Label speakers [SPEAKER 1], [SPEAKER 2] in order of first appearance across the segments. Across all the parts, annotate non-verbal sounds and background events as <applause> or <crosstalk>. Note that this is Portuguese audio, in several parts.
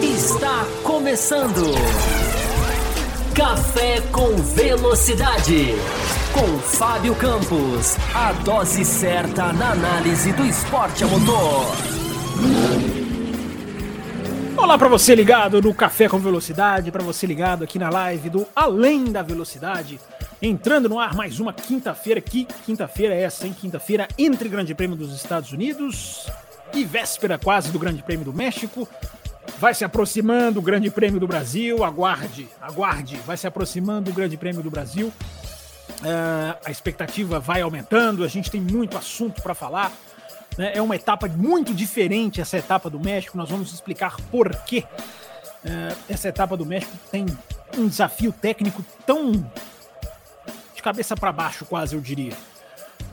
[SPEAKER 1] Está começando. Café com Velocidade. Com Fábio Campos. A dose certa na análise do esporte a motor.
[SPEAKER 2] Olá para você ligado no Café com Velocidade, para você ligado aqui na live do Além da Velocidade. Entrando no ar mais uma quinta-feira. Que quinta-feira é essa, hein? Quinta-feira entre Grande Prêmio dos Estados Unidos e véspera quase do Grande Prêmio do México. Vai se aproximando o Grande Prêmio do Brasil. Aguarde, aguarde. Vai se aproximando o Grande Prêmio do Brasil. Uh, a expectativa vai aumentando. A gente tem muito assunto para falar. Né? É uma etapa muito diferente essa etapa do México. Nós vamos explicar por quê. Uh, essa etapa do México tem um desafio técnico tão de cabeça para baixo, quase eu diria,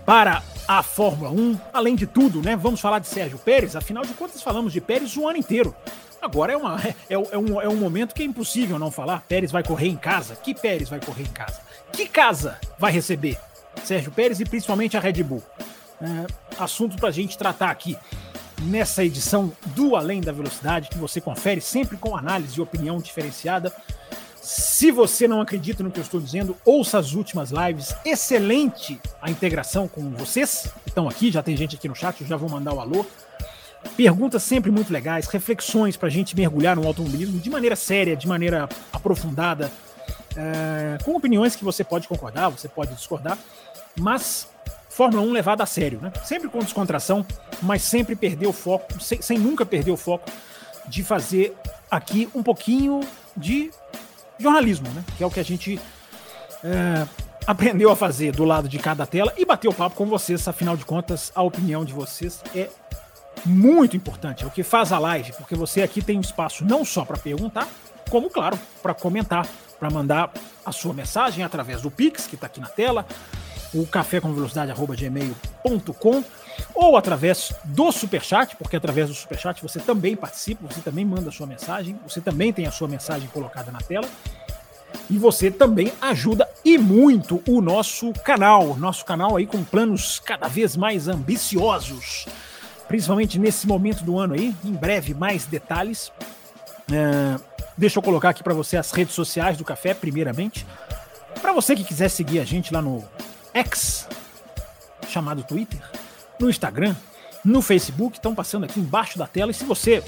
[SPEAKER 2] para a Fórmula 1. Além de tudo, né? Vamos falar de Sérgio Pérez. Afinal de contas, falamos de Pérez o ano inteiro. Agora é, uma, <laughs> é, é, um, é um momento que é impossível não falar. Pérez vai correr em casa. Que Pérez vai correr em casa? Que casa vai receber Sérgio Pérez e principalmente a Red Bull? É, assunto para a gente tratar aqui nessa edição do Além da Velocidade, que você confere sempre com análise e opinião diferenciada. Se você não acredita no que eu estou dizendo, ouça as últimas lives. Excelente a integração com vocês que estão aqui. Já tem gente aqui no chat, eu já vou mandar o alô. Perguntas sempre muito legais, reflexões para a gente mergulhar no automobilismo de maneira séria, de maneira aprofundada, é, com opiniões que você pode concordar, você pode discordar, mas Fórmula 1 levada a sério, né? Sempre com descontração, mas sempre perder o foco, sem, sem nunca perder o foco de fazer aqui um pouquinho de jornalismo, né? Que é o que a gente é, aprendeu a fazer do lado de cada tela e bater o papo com vocês. Afinal de contas, a opinião de vocês é muito importante. É o que faz a live, porque você aqui tem um espaço não só para perguntar, como, claro, para comentar, para mandar a sua mensagem através do Pix, que está aqui na tela, o café com velocidade gmail.com ou através do Superchat, porque através do Superchat você também participa, você também manda a sua mensagem, você também tem a sua mensagem colocada na tela. E você também ajuda e muito o nosso canal, nosso canal aí com planos cada vez mais ambiciosos, principalmente nesse momento do ano aí. Em breve mais detalhes. É, deixa eu colocar aqui para você as redes sociais do café, primeiramente. Para você que quiser seguir a gente lá no X, chamado Twitter, no Instagram, no Facebook, estão passando aqui embaixo da tela. E se você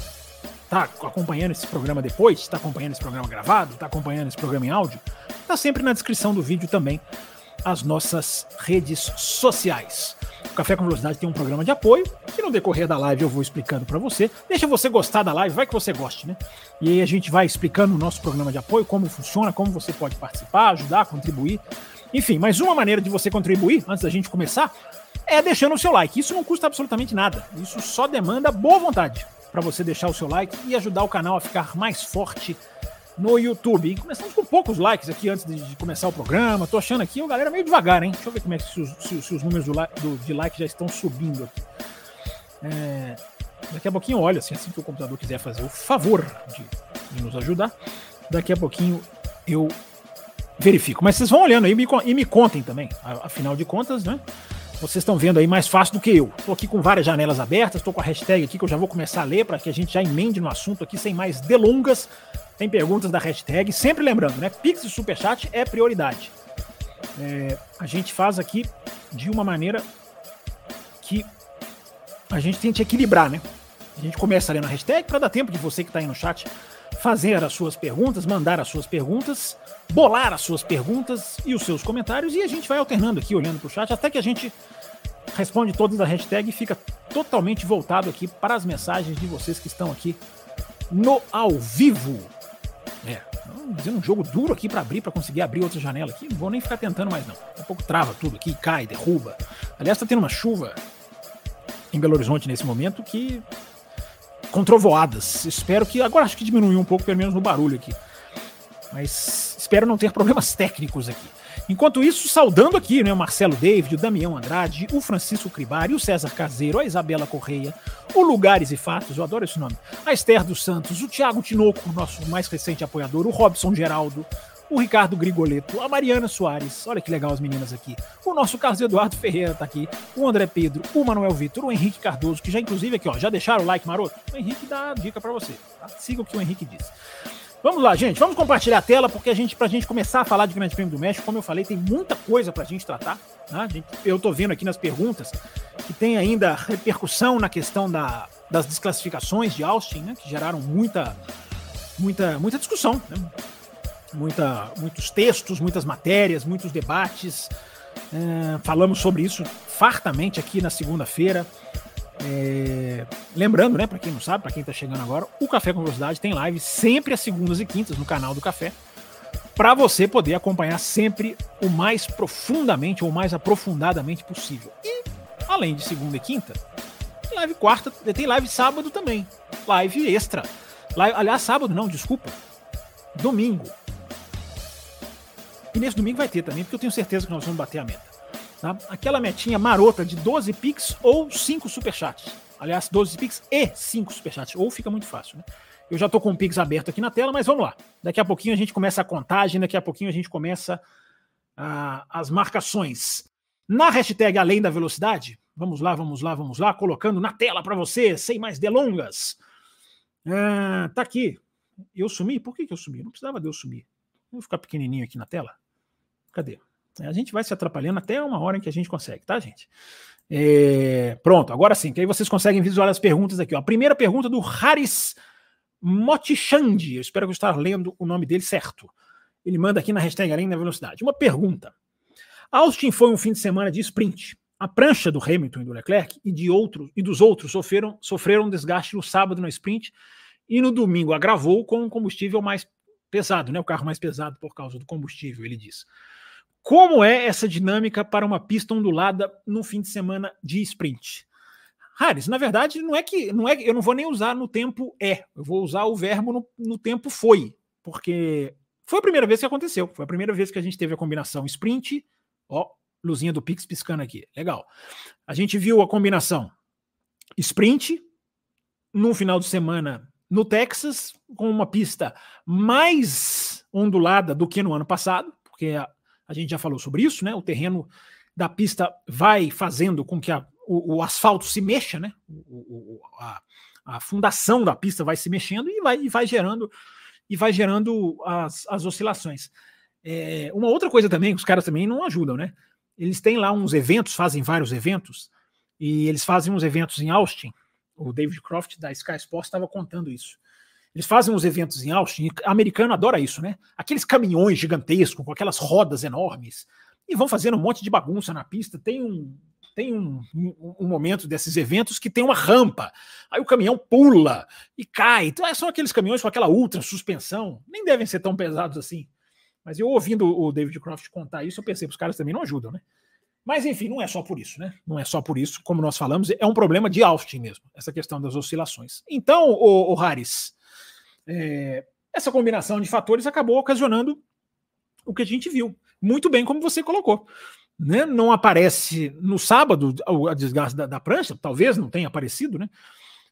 [SPEAKER 2] está acompanhando esse programa depois, está acompanhando esse programa gravado, está acompanhando esse programa em áudio, está sempre na descrição do vídeo também as nossas redes sociais. O Café com Velocidade tem um programa de apoio, que no decorrer da live eu vou explicando para você. Deixa você gostar da live, vai que você goste, né? E aí a gente vai explicando o nosso programa de apoio, como funciona, como você pode participar, ajudar, contribuir. Enfim, mais uma maneira de você contribuir, antes da gente começar, é deixando o seu like. Isso não custa absolutamente nada. Isso só demanda boa vontade para você deixar o seu like e ajudar o canal a ficar mais forte no YouTube. E começamos com poucos likes aqui antes de, começar o programa. Tô achando aqui, o galera meio devagar, hein? Deixa eu ver como é que se os, se, se os números do, do, de like já estão subindo aqui. É, daqui a pouquinho, olha, assim, assim que o computador quiser fazer o favor de, de nos ajudar, daqui a pouquinho eu verifico. Mas vocês vão olhando aí e me, e me contem também. Afinal de contas, né? Vocês estão vendo aí mais fácil do que eu. Estou aqui com várias janelas abertas, estou com a hashtag aqui que eu já vou começar a ler para que a gente já emende no assunto aqui sem mais delongas. Tem perguntas da hashtag. Sempre lembrando, né? Pix e Superchat é prioridade. É, a gente faz aqui de uma maneira que a gente tente equilibrar, né? A gente começa lendo a hashtag para dar tempo de você que está aí no chat fazer as suas perguntas, mandar as suas perguntas, bolar as suas perguntas e os seus comentários e a gente vai alternando aqui, olhando para o chat, até que a gente responde todas da hashtag e fica totalmente voltado aqui para as mensagens de vocês que estão aqui no ao vivo. É, dizendo um jogo duro aqui para abrir, para conseguir abrir outra janela aqui. Não vou nem ficar tentando mais não. Daqui a pouco trava tudo aqui, cai, derruba. Aliás, está tendo uma chuva em Belo Horizonte nesse momento que com trovoadas. Espero que. Agora acho que diminuiu um pouco, pelo menos no barulho aqui. Mas espero não ter problemas técnicos aqui. Enquanto isso, saudando aqui né, o Marcelo David, o Damião Andrade, o Francisco Cribari, o César Caseiro, a Isabela Correia, o Lugares e Fatos, eu adoro esse nome, a Esther dos Santos, o Thiago Tinoco, nosso mais recente apoiador, o Robson Geraldo, o Ricardo Grigoleto, a Mariana Soares, olha que legal as meninas aqui, o nosso Carlos Eduardo Ferreira tá aqui, o André Pedro, o Manuel Vitor, o Henrique Cardoso, que já inclusive aqui, ó, já deixaram o like maroto? O Henrique dá dica para você, tá? Siga o que o Henrique disse. Vamos lá, gente, vamos compartilhar a tela, porque a gente, pra gente começar a falar de Grande Prêmio do México, como eu falei, tem muita coisa pra gente tratar, né? Gente, eu tô vendo aqui nas perguntas que tem ainda repercussão na questão da, das desclassificações de Austin, né? Que geraram muita, muita, muita discussão, né? Muita, muitos textos, muitas matérias, muitos debates. É, falamos sobre isso fartamente aqui na segunda-feira. É, lembrando, né, para quem não sabe, para quem está chegando agora, o Café com Velocidade tem live sempre às segundas e quintas no canal do Café, para você poder acompanhar sempre o mais profundamente ou mais aprofundadamente possível. E além de segunda e quinta, tem live quarta, tem live sábado também, live extra. Live, aliás, sábado não, desculpa, domingo. E nesse domingo vai ter também, porque eu tenho certeza que nós vamos bater a meta. Tá? Aquela metinha marota de 12 Pix ou 5 Superchats. Aliás, 12 Pix e 5 Superchats. Ou fica muito fácil, né? Eu já tô com o Pix aberto aqui na tela, mas vamos lá. Daqui a pouquinho a gente começa a contagem, daqui a pouquinho a gente começa uh, as marcações. Na hashtag Além da Velocidade, vamos lá, vamos lá, vamos lá, colocando na tela para você, sem mais delongas. Uh, tá aqui. Eu sumi? Por que, que eu sumi? Não precisava de eu sumir. Vou ficar pequenininho aqui na tela. Cadê? A gente vai se atrapalhando até uma hora em que a gente consegue, tá, gente? É, pronto, agora sim, que aí vocês conseguem visualizar as perguntas aqui. Ó. A primeira pergunta do Haris Motichandi, eu espero que eu esteja lendo o nome dele certo. Ele manda aqui na hashtag Além da Velocidade. Uma pergunta. Austin foi um fim de semana de sprint. A prancha do Hamilton e do Leclerc e, de outro, e dos outros sofreram, sofreram um desgaste no sábado no sprint e no domingo agravou com o combustível mais pesado, né? O carro mais pesado por causa do combustível, ele diz. Como é essa dinâmica para uma pista ondulada no fim de semana de sprint? Harris, na verdade, não é que não é eu não vou nem usar no tempo é, eu vou usar o verbo no, no tempo foi, porque foi a primeira vez que aconteceu. Foi a primeira vez que a gente teve a combinação sprint, ó, luzinha do Pix piscando aqui. Legal. A gente viu a combinação sprint no final de semana no Texas, com uma pista mais ondulada do que no ano passado, porque a, a gente já falou sobre isso, né? O terreno da pista vai fazendo com que a, o, o, asfalto se mexa, né? O, a, a, fundação da pista vai se mexendo e vai, e vai gerando e vai gerando as, as oscilações. É, uma outra coisa também, os caras também não ajudam, né? Eles têm lá uns eventos, fazem vários eventos, e eles fazem uns eventos em Austin. O David Croft da Sky Sports estava contando isso. Eles fazem os eventos em Austin, americano adora isso, né? Aqueles caminhões gigantescos, com aquelas rodas enormes, e vão fazendo um monte de bagunça na pista. Tem um, tem um, um, um, momento desses eventos que tem uma rampa. Aí o caminhão pula e cai. Então, são aqueles caminhões com aquela ultra suspensão. Nem devem ser tão pesados assim. Mas eu ouvindo o David Croft contar isso, eu pensei que os caras também não ajudam, né? Mas enfim, não é só por isso, né? Não é só por isso, como nós falamos, é um problema de Austin mesmo, essa questão das oscilações. Então, o Harris, é, essa combinação de fatores acabou ocasionando o que a gente viu. Muito bem, como você colocou. Né? Não aparece no sábado a desgaste da, da prancha, talvez não tenha aparecido, né?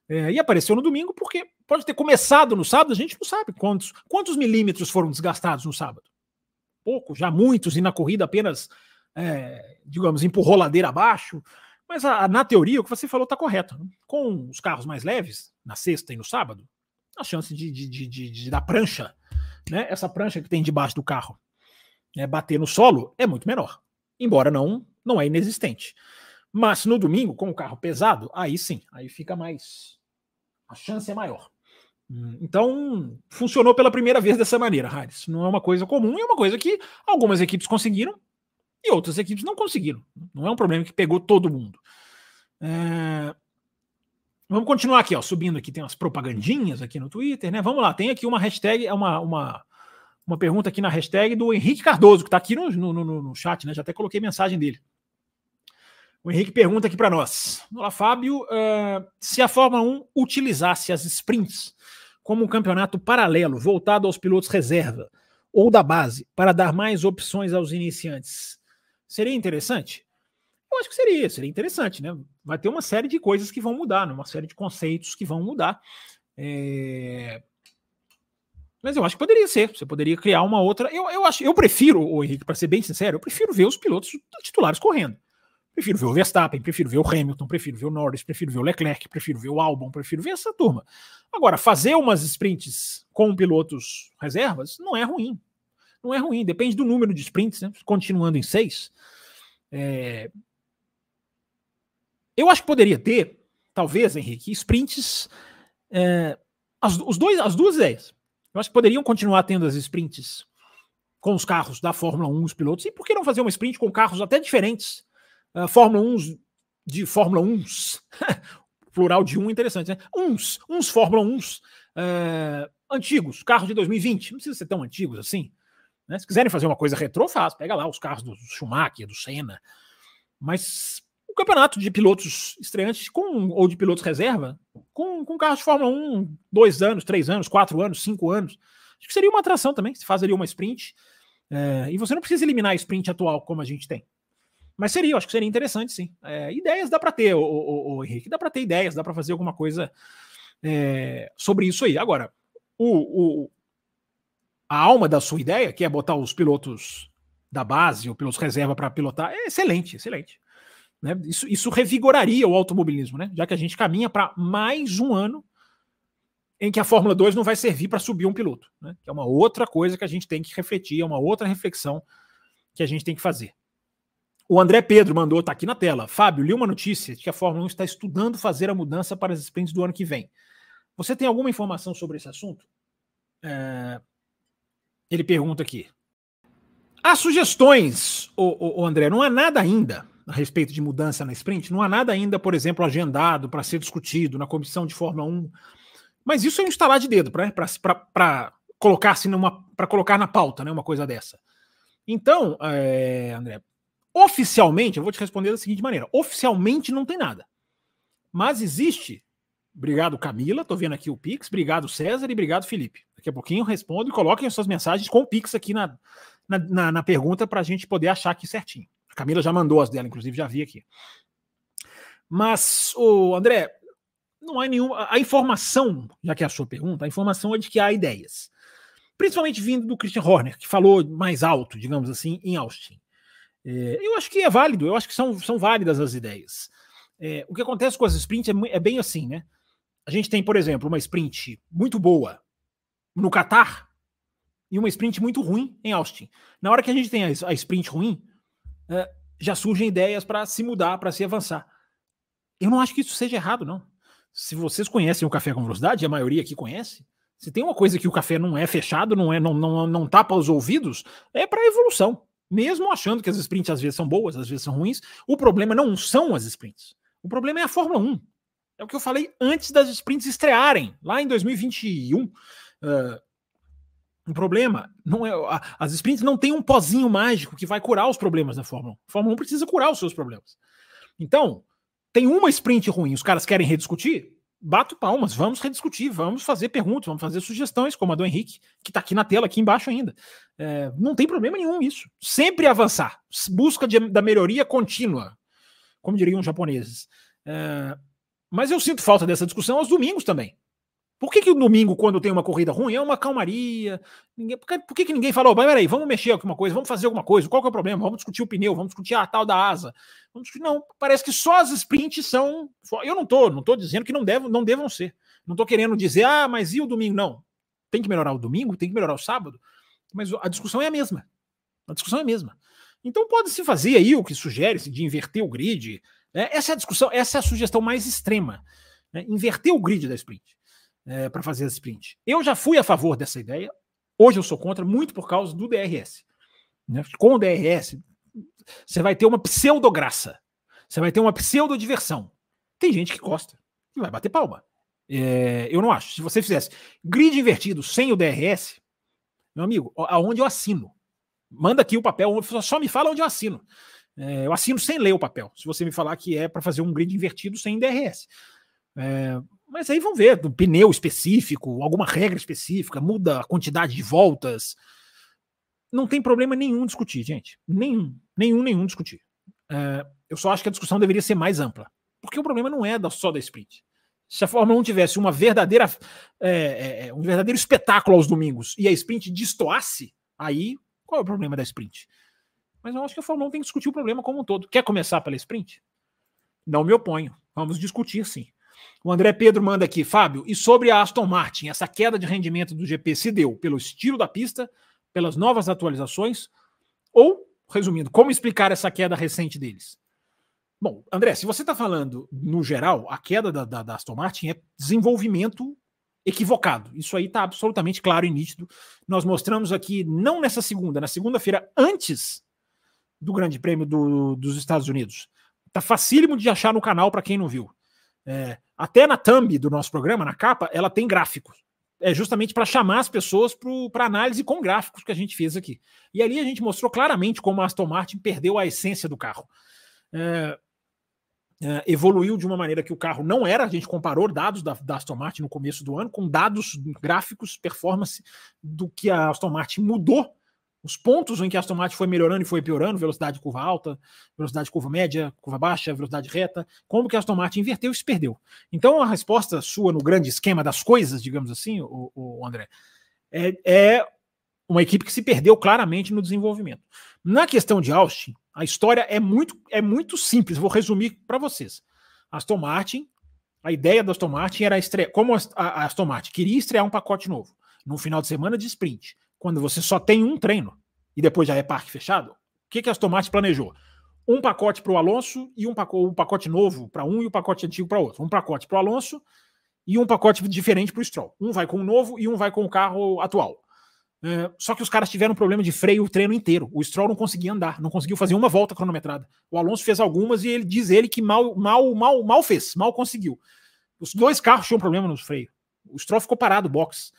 [SPEAKER 2] É, e apareceu no domingo porque pode ter começado no sábado, a gente não sabe quantos, quantos milímetros foram desgastados no sábado. Pouco, já muitos, e na corrida apenas, é, digamos, empurrou ladeira abaixo. Mas a, a, na teoria, o que você falou está correto. Né? Com os carros mais leves, na sexta e no sábado, a chance de, de, de, de, de da prancha, né, essa prancha que tem debaixo do carro, né, bater no solo é muito menor. Embora não, não é inexistente. Mas no domingo, com o carro pesado, aí sim, aí fica mais. A chance é maior. Hum, então, funcionou pela primeira vez dessa maneira, Harris. Não é uma coisa comum, é uma coisa que algumas equipes conseguiram e outras equipes não conseguiram. Não é um problema que pegou todo mundo. É, Vamos continuar aqui, ó, subindo aqui, tem umas propagandinhas aqui no Twitter, né? Vamos lá, tem aqui uma hashtag, é uma, uma, uma pergunta aqui na hashtag do Henrique Cardoso, que está aqui no, no, no, no, chat, né? Já até coloquei mensagem dele. O Henrique pergunta aqui para nós. Olá, Fábio. Uh, se a Fórmula 1 utilizasse as sprints como um campeonato paralelo, voltado aos pilotos reserva ou da base, para dar mais opções aos iniciantes, seria interessante? Eu acho que seria, seria interessante, né? Vai ter uma série de coisas que vão mudar, né? uma série de conceitos que vão mudar. É... Mas eu acho que poderia ser. Você poderia criar uma outra. Eu, eu acho, eu prefiro, o Henrique, para ser bem sincero, eu prefiro ver os pilotos titulares correndo. Prefiro ver o Verstappen, prefiro ver o Hamilton, prefiro ver o Norris, prefiro ver o Leclerc, prefiro ver o Albon, prefiro ver essa turma. Agora, fazer umas sprints com pilotos reservas não é ruim. Não é ruim, depende do número de sprints, né? continuando em seis. É... Eu acho que poderia ter, talvez, Henrique, sprints. É... As, os dois, as duas ideias. Eu acho que poderiam continuar tendo as sprints com os carros da Fórmula 1, os pilotos. E por que não fazer uma sprint com carros até diferentes? Uh, Fórmula 1 de Fórmula 1, <laughs> plural de um interessante, né? Uns, uns Fórmula 1 uh, eh, antigos, carros de 2020, não precisa ser tão antigos assim. Né? Se quiserem fazer uma coisa retrô, faz, pega lá os carros do Schumacher, do Senna. Mas campeonato de pilotos estreantes com, ou de pilotos reserva, com, com carros de Fórmula 1, dois anos, três anos, quatro anos, cinco anos, acho que seria uma atração também. Se fazeria uma sprint. É, e você não precisa eliminar a sprint atual como a gente tem. Mas seria, acho que seria interessante, sim. É, ideias dá para ter, o, Henrique, dá para ter ideias, dá para fazer alguma coisa é, sobre isso aí. Agora, o, o, a alma da sua ideia, que é botar os pilotos da base, ou pilotos reserva para pilotar, é excelente, excelente. Né? Isso, isso revigoraria o automobilismo, né? já que a gente caminha para mais um ano em que a Fórmula 2 não vai servir para subir um piloto. Né? Que é uma outra coisa que a gente tem que refletir, é uma outra reflexão que a gente tem que fazer. O André Pedro mandou, tá aqui na tela. Fábio, li uma notícia de que a Fórmula 1 está estudando fazer a mudança para as sprints do ano que vem. Você tem alguma informação sobre esse assunto? É... Ele pergunta aqui. Há sugestões, o, o, o André, não há nada ainda a respeito de mudança na sprint, não há nada ainda, por exemplo, agendado para ser discutido na comissão de Fórmula 1. Mas isso é um instalar de dedo para colocar, assim, colocar na pauta né, uma coisa dessa. Então, é, André, Oficialmente, eu vou te responder da seguinte maneira: oficialmente não tem nada. Mas existe. Obrigado, Camila. Tô vendo aqui o Pix. Obrigado, César. E obrigado, Felipe. Daqui a pouquinho eu respondo e coloquem as suas mensagens com o Pix aqui na, na, na, na pergunta para a gente poder achar aqui certinho. Camila já mandou as dela, inclusive, já vi aqui. Mas, o André, não há nenhuma. A informação, já que é a sua pergunta, a informação é de que há ideias. Principalmente vindo do Christian Horner, que falou mais alto, digamos assim, em Austin. É, eu acho que é válido, eu acho que são, são válidas as ideias. É, o que acontece com as sprints é, é, bem assim, né? A gente tem, por exemplo, uma sprint muito boa no Qatar e uma sprint muito ruim em Austin. Na hora que a gente tem a, a sprint ruim, é, já surgem ideias para se mudar, para se avançar. Eu não acho que isso seja errado, não. Se vocês conhecem o café com velocidade, a maioria aqui conhece, se tem uma coisa que o café não é fechado, não é, não, não, não tapa os ouvidos, é para evolução mesmo achando que as sprints às vezes são boas, às vezes são ruins, o problema não são as sprints. O problema é a Fórmula 1. É o que eu falei antes das sprints estrearem, lá em 2021. Uh, o problema não é. As sprints não têm um pozinho mágico que vai curar os problemas da Fórmula 1. A Fórmula 1 precisa curar os seus problemas. Então, tem uma sprint ruim, os caras querem rediscutir? bato palmas, vamos rediscutir, vamos fazer perguntas, vamos fazer sugestões, como a do Henrique, que está aqui na tela, aqui embaixo ainda. É, não tem problema nenhum isso. Sempre avançar. Busca de, da melhoria contínua, como diriam os japoneses. É, mas eu sinto falta dessa discussão aos domingos também. Por que, que o domingo, quando tem uma corrida ruim, é uma calmaria? Ninguém, por, que, por que, que ninguém falou, peraí, vamos mexer alguma coisa, vamos fazer alguma coisa, qual que é o problema? Vamos discutir o pneu, vamos discutir a tal da asa. Discutir, não, parece que só as sprints são. Eu não tô, não tô dizendo que não, devam, não devam ser. Não tô querendo dizer, ah, mas e o domingo? Não. Tem que melhorar o domingo, tem que melhorar o sábado, mas a discussão é a mesma. A discussão é a mesma. Então pode-se fazer aí o que sugere-se de inverter o grid. Né? Essa é a discussão, essa é a sugestão mais extrema. Né? Inverter o grid da sprint é, para fazer a sprint. Eu já fui a favor dessa ideia, hoje eu sou contra, muito por causa do DRS. Né? Com o DRS, você vai ter uma pseudograça, você vai ter uma pseudo-diversão. Tem gente que gosta e vai bater palma. É, eu não acho. Se você fizesse grid invertido sem o DRS, meu amigo, aonde eu assino? Manda aqui o papel, só me fala onde eu assino. É, eu assino sem ler o papel. Se você me falar que é para fazer um grid invertido sem DRS. É, mas aí vamos ver, do pneu específico, alguma regra específica, muda a quantidade de voltas. Não tem problema nenhum discutir, gente. Nenhum, nenhum, nenhum discutir. É, eu só acho que a discussão deveria ser mais ampla. Porque o problema não é só da sprint. Se a Fórmula 1 tivesse uma verdadeira, é, é, é, um verdadeiro espetáculo aos domingos e a sprint destoasse, aí qual é o problema da sprint? Mas eu acho que a Fórmula 1 tem que discutir o problema como um todo. Quer começar pela sprint? Não me oponho. Vamos discutir sim. O André Pedro manda aqui, Fábio, e sobre a Aston Martin, essa queda de rendimento do GP se deu pelo estilo da pista, pelas novas atualizações, ou, resumindo, como explicar essa queda recente deles? Bom, André, se você está falando no geral, a queda da, da, da, Aston Martin é desenvolvimento equivocado. Isso aí está absolutamente claro e nítido. Nós mostramos aqui, não nessa segunda, na segunda-feira, antes do Grande Prêmio do, dos Estados Unidos. Tá facílimo de achar no canal para quem não viu. É, até na thumb do nosso programa, na capa, ela tem gráficos. É justamente para chamar as pessoas para análise com gráficos que a gente fez aqui. E ali a gente mostrou claramente como a Aston Martin perdeu a essência do carro. É, Uh, evoluiu de uma maneira que o carro não era. A gente comparou dados da, da, Aston Martin no começo do ano com dados gráficos, performance do que a Aston Martin mudou, os pontos em que a Aston Martin foi melhorando e foi piorando, velocidade curva alta, velocidade curva média, curva baixa, velocidade reta, como que a Aston Martin inverteu e se perdeu. Então a resposta sua no grande esquema das coisas, digamos assim, o, o André, é, é uma equipe que se perdeu claramente no desenvolvimento. Na questão de Austin, a história é muito, é muito simples, vou resumir para vocês. Aston Martin, a ideia da Aston Martin era estrear, como a, Aston Martin queria estrear um pacote novo no final de semana de sprint, quando você só tem um treino e depois já é parque fechado. O que, que a Aston Martin planejou? Um pacote para o Alonso e um pacote, um pacote novo para um e o um pacote antigo para outro. Um pacote para o Alonso e um pacote diferente para o Stroll. Um vai com o novo e um vai com o carro atual. É, só que os caras tiveram problema de freio o treino inteiro. O Stroll não conseguia andar, não conseguiu fazer uma volta cronometrada. O Alonso fez algumas e ele diz ele que mal, mal, mal, mal fez, mal conseguiu. Os dois carros tinham problema nos freios. O Stroll ficou parado, box.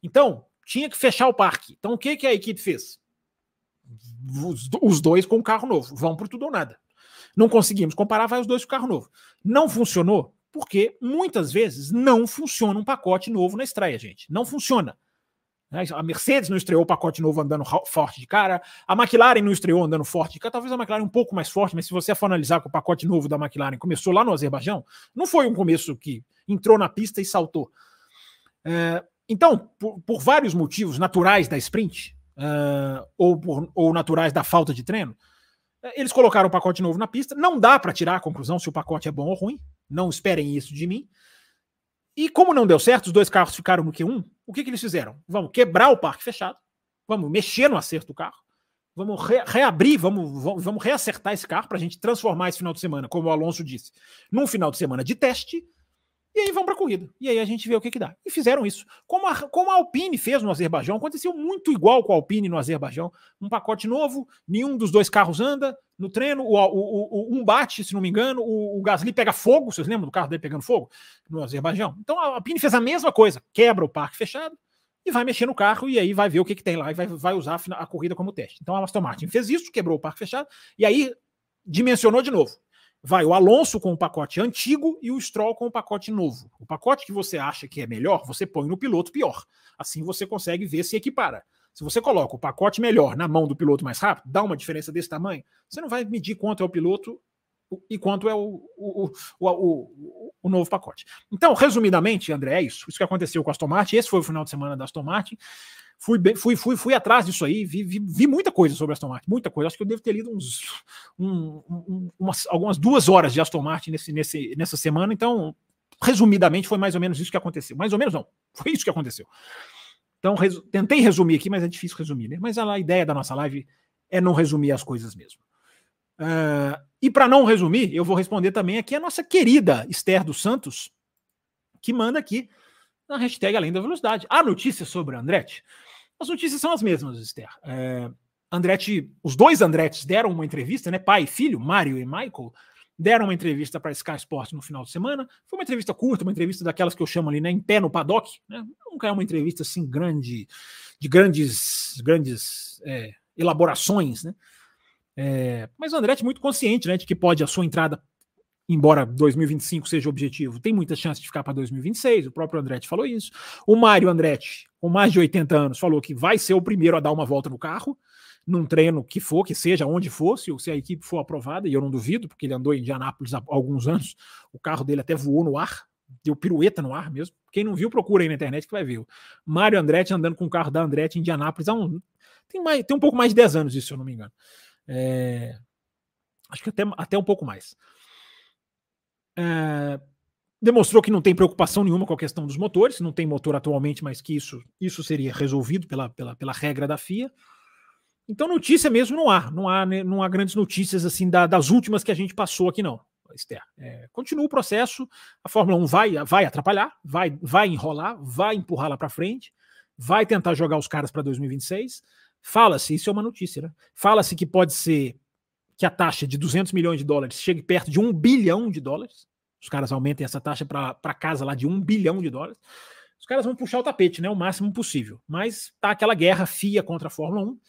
[SPEAKER 2] Então, tinha que fechar o parque. Então, o que, que a equipe fez? Os, os dois com o carro novo. Vão por tudo ou nada. Não conseguimos comparar, vai os dois com o carro novo. Não funcionou porque muitas vezes não funciona um pacote novo na estreia, gente. Não funciona. Né? A Mercedes não estreou o pacote novo andando forte de cara, a McLaren não estreou andando forte de cara, talvez a McLaren um pouco mais forte, mas se você for analisar que o pacote novo da McLaren começou lá no Azerbaijão, não foi um começo que entrou na pista e saltou. É, então, por, por, vários motivos naturais da sprint, uh, ou, por, ou naturais da falta de treino, é, eles colocaram o pacote novo na pista. Não dá para tirar a conclusão se o pacote é bom ou ruim. Não esperem isso de mim. E como não deu certo, os dois carros ficaram no Q1, o que, que eles fizeram? Vamos quebrar o parque fechado, vamos mexer no acerto do carro, vamos re reabrir, vamos, vamos reacertar esse carro para a gente transformar esse final de semana, como o Alonso disse, num final de semana de teste e aí vão para a corrida. E aí a gente vê o que, que dá. E fizeram isso. Como a, como a Alpine fez no Azerbaijão, aconteceu muito igual com a Alpine no Azerbaijão. Um pacote novo, nenhum dos dois carros anda no treino, o, o, o um bate, se não me engano, o, o, Gasly pega fogo, vocês lembram do carro dele pegando fogo no Azerbaijão? Então a Alpine fez a mesma coisa, quebra o parque fechado e vai mexer no carro e aí vai ver o que, que tem lá e vai, vai usar a, a corrida como teste. Então a Aston Martin fez isso, quebrou o parque fechado e aí dimensionou de novo vai o Alonso com o pacote antigo e o Stroll com o pacote novo. O pacote que você acha que é melhor, você põe no piloto pior. Assim você consegue ver se equipara. Se você coloca o pacote melhor na mão do piloto mais rápido, dá uma diferença desse tamanho, você não vai medir quanto é o piloto e quanto é o, o, o, o, novo pacote. Então, resumidamente, André, é isso. Isso que aconteceu com a Aston Martin. Esse foi o final de semana da Aston Martin fui, fui, fui, fui atrás disso aí, vi, vi, vi, muita coisa sobre Aston Martin, muita coisa. Acho que eu devo ter lido uns, um, um, umas, algumas duas horas de Aston Martin nesse, nesse, nessa semana, então, resumidamente, foi mais ou menos isso que aconteceu. Mais ou menos não, foi isso que aconteceu. Então, resu tentei resumir aqui, mas é difícil resumir, né? Mas a, a ideia da nossa live é não resumir as coisas mesmo. Uh, e para não resumir, eu vou responder também aqui a nossa querida Esther dos Santos, que manda aqui na hashtag Além da Velocidade. A notícia sobre Andretti as notícias são as mesmas, Esther. É, Andretti, os dois Andrettis deram uma entrevista, né? Pai e filho, Mário e Michael, deram uma entrevista para Sky Sports no final de semana. Foi uma entrevista curta, uma entrevista daquelas que eu chamo ali, né? Em pé no paddock. Né? Nunca é uma entrevista assim grande, de grandes, grandes é, elaborações, né? É, mas o Andretti muito consciente, né, de que pode a sua entrada embora 2025 seja o objetivo, tem muita chance de ficar para 2026. O próprio Andretti falou isso. O Mário Andretti, com mais de 80 anos, falou que vai ser o primeiro a dar uma volta no carro, num treino que for, que seja onde for, se, se a equipe for aprovada, e eu não duvido, porque ele andou em Indianápolis há alguns anos, o carro dele até voou no ar deu pirueta no ar mesmo. Quem não viu, procura aí na internet que vai ver. Mário Andretti andando com o carro da Andretti em Indianápolis há um, tem, mais, tem um pouco mais de 10 anos isso, se eu não me engano. É, acho que até, até um pouco mais. É, demonstrou que não tem preocupação nenhuma com a questão dos motores, não tem motor atualmente, mas que isso, isso seria resolvido pela, pela, pela regra da FIA. Então, notícia mesmo não há, não há, não há grandes notícias assim da, das últimas que a gente passou aqui, não. Esther. É, continua o processo, a Fórmula 1 vai, vai atrapalhar, vai, vai enrolar, vai empurrar lá para frente, vai tentar jogar os caras para 2026. Fala-se, isso é uma notícia, né? Fala-se que pode ser que a taxa de 200 milhões de dólares chegue perto de um bilhão de dólares. Os caras aumentem essa taxa para casa lá de um bilhão de dólares. Os caras vão puxar o tapete, né? O máximo possível. Mas tá aquela guerra FIA contra a Fórmula 1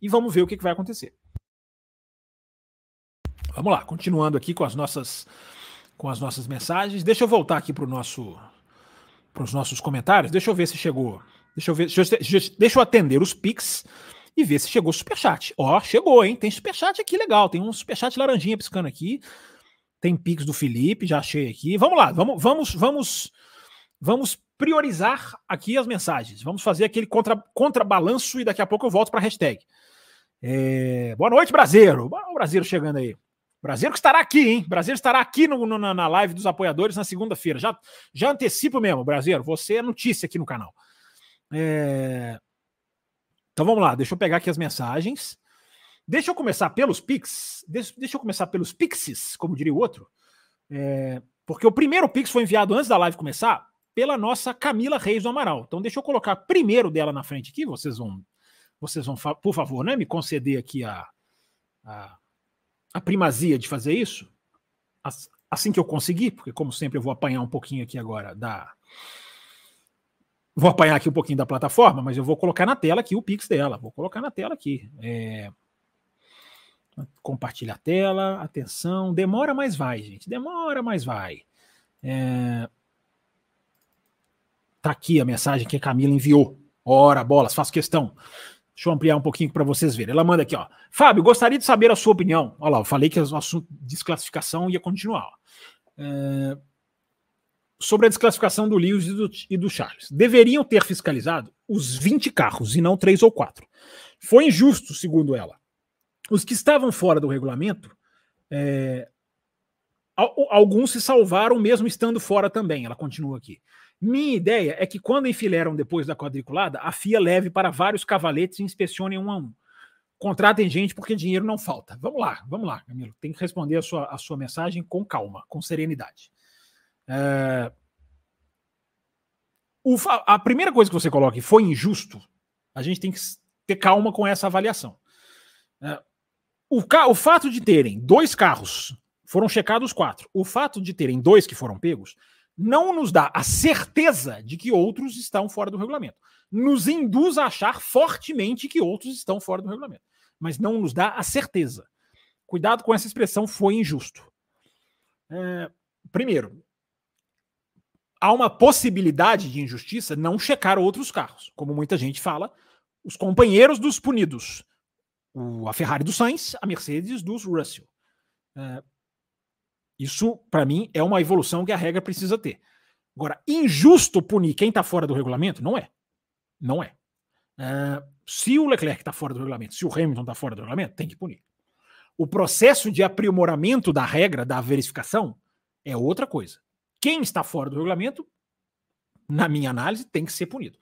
[SPEAKER 2] e vamos ver o que, que vai acontecer. Vamos lá, continuando aqui com as nossas com as nossas mensagens. Deixa eu voltar aqui para nosso os nossos comentários. Deixa eu ver se chegou. Deixa eu ver, deixa eu, deixa eu atender os pics e ver se chegou superchat. Ó, chegou, hein? Tem superchat aqui legal. Tem um superchat laranjinha piscando aqui. Tem pix do Felipe, já achei aqui. Vamos lá, vamos vamos vamos vamos priorizar aqui as mensagens. Vamos fazer aquele contra, contrabalanço e daqui a pouco eu volto para a hashtag. É... Boa noite, Brasileiro. O Brasileiro chegando aí. Brasileiro que estará aqui, hein? Brasileiro estará aqui no, no, na live dos apoiadores na segunda-feira. Já, já antecipo mesmo, Brasileiro. Você é notícia aqui no canal. É... Então vamos lá, deixa eu pegar aqui as mensagens. Deixa eu começar pelos Pix. Deixa, deixa eu começar pelos Pixes, como diria o outro. É... Porque o primeiro Pix foi enviado antes da live começar pela nossa Camila Reis do Amaral. Então deixa eu colocar primeiro dela na frente aqui. Vocês vão, vocês vão, por favor, né, me conceder aqui a, a a primazia de fazer isso, assim que eu conseguir, porque como sempre eu vou apanhar um pouquinho aqui agora da. Vou apanhar aqui um pouquinho da plataforma, mas eu vou colocar na tela aqui o Pix dela. Vou colocar na tela aqui. É... Compartilha a tela, atenção. Demora, mas vai, gente. Demora, mas vai. É... Tá aqui a mensagem que a Camila enviou. Ora, bolas, faço questão. Deixa eu ampliar um pouquinho para vocês verem. Ela manda aqui, ó. Fábio, gostaria de saber a sua opinião. Olha lá, eu falei que o assunto de desclassificação ia continuar. É... Sobre a desclassificação do Lewis e do, e do Charles. Deveriam ter fiscalizado os 20 carros e não 3 ou 4. Foi injusto, segundo ela. Os que estavam fora do regulamento, é... alguns se salvaram mesmo estando fora também. Ela continua aqui. Minha ideia é que quando enfileiram depois da quadriculada, a FIA leve para vários cavaletes e inspecionem um a um. Contratem gente porque dinheiro não falta. Vamos lá, vamos lá, Camilo. Tem que responder a sua, a sua mensagem com calma, com serenidade. É... O, a primeira coisa que você coloca foi injusto, a gente tem que ter calma com essa avaliação. É... O, o fato de terem dois carros, foram checados quatro, o fato de terem dois que foram pegos, não nos dá a certeza de que outros estão fora do regulamento. Nos induz a achar fortemente que outros estão fora do regulamento, mas não nos dá a certeza. Cuidado com essa expressão, foi injusto. É, primeiro, há uma possibilidade de injustiça não checar outros carros, como muita gente fala, os companheiros dos punidos, o, a Ferrari do Sainz, a Mercedes dos Russell. É, isso, para mim, é uma evolução que a regra precisa ter. Agora, injusto punir quem está fora do regulamento? Não é. Não é. Uh, se o Leclerc está fora do regulamento, se o Hamilton está fora do regulamento, tem que punir. O processo de aprimoramento da regra, da verificação, é outra coisa. Quem está fora do regulamento, na minha análise, tem que ser punido.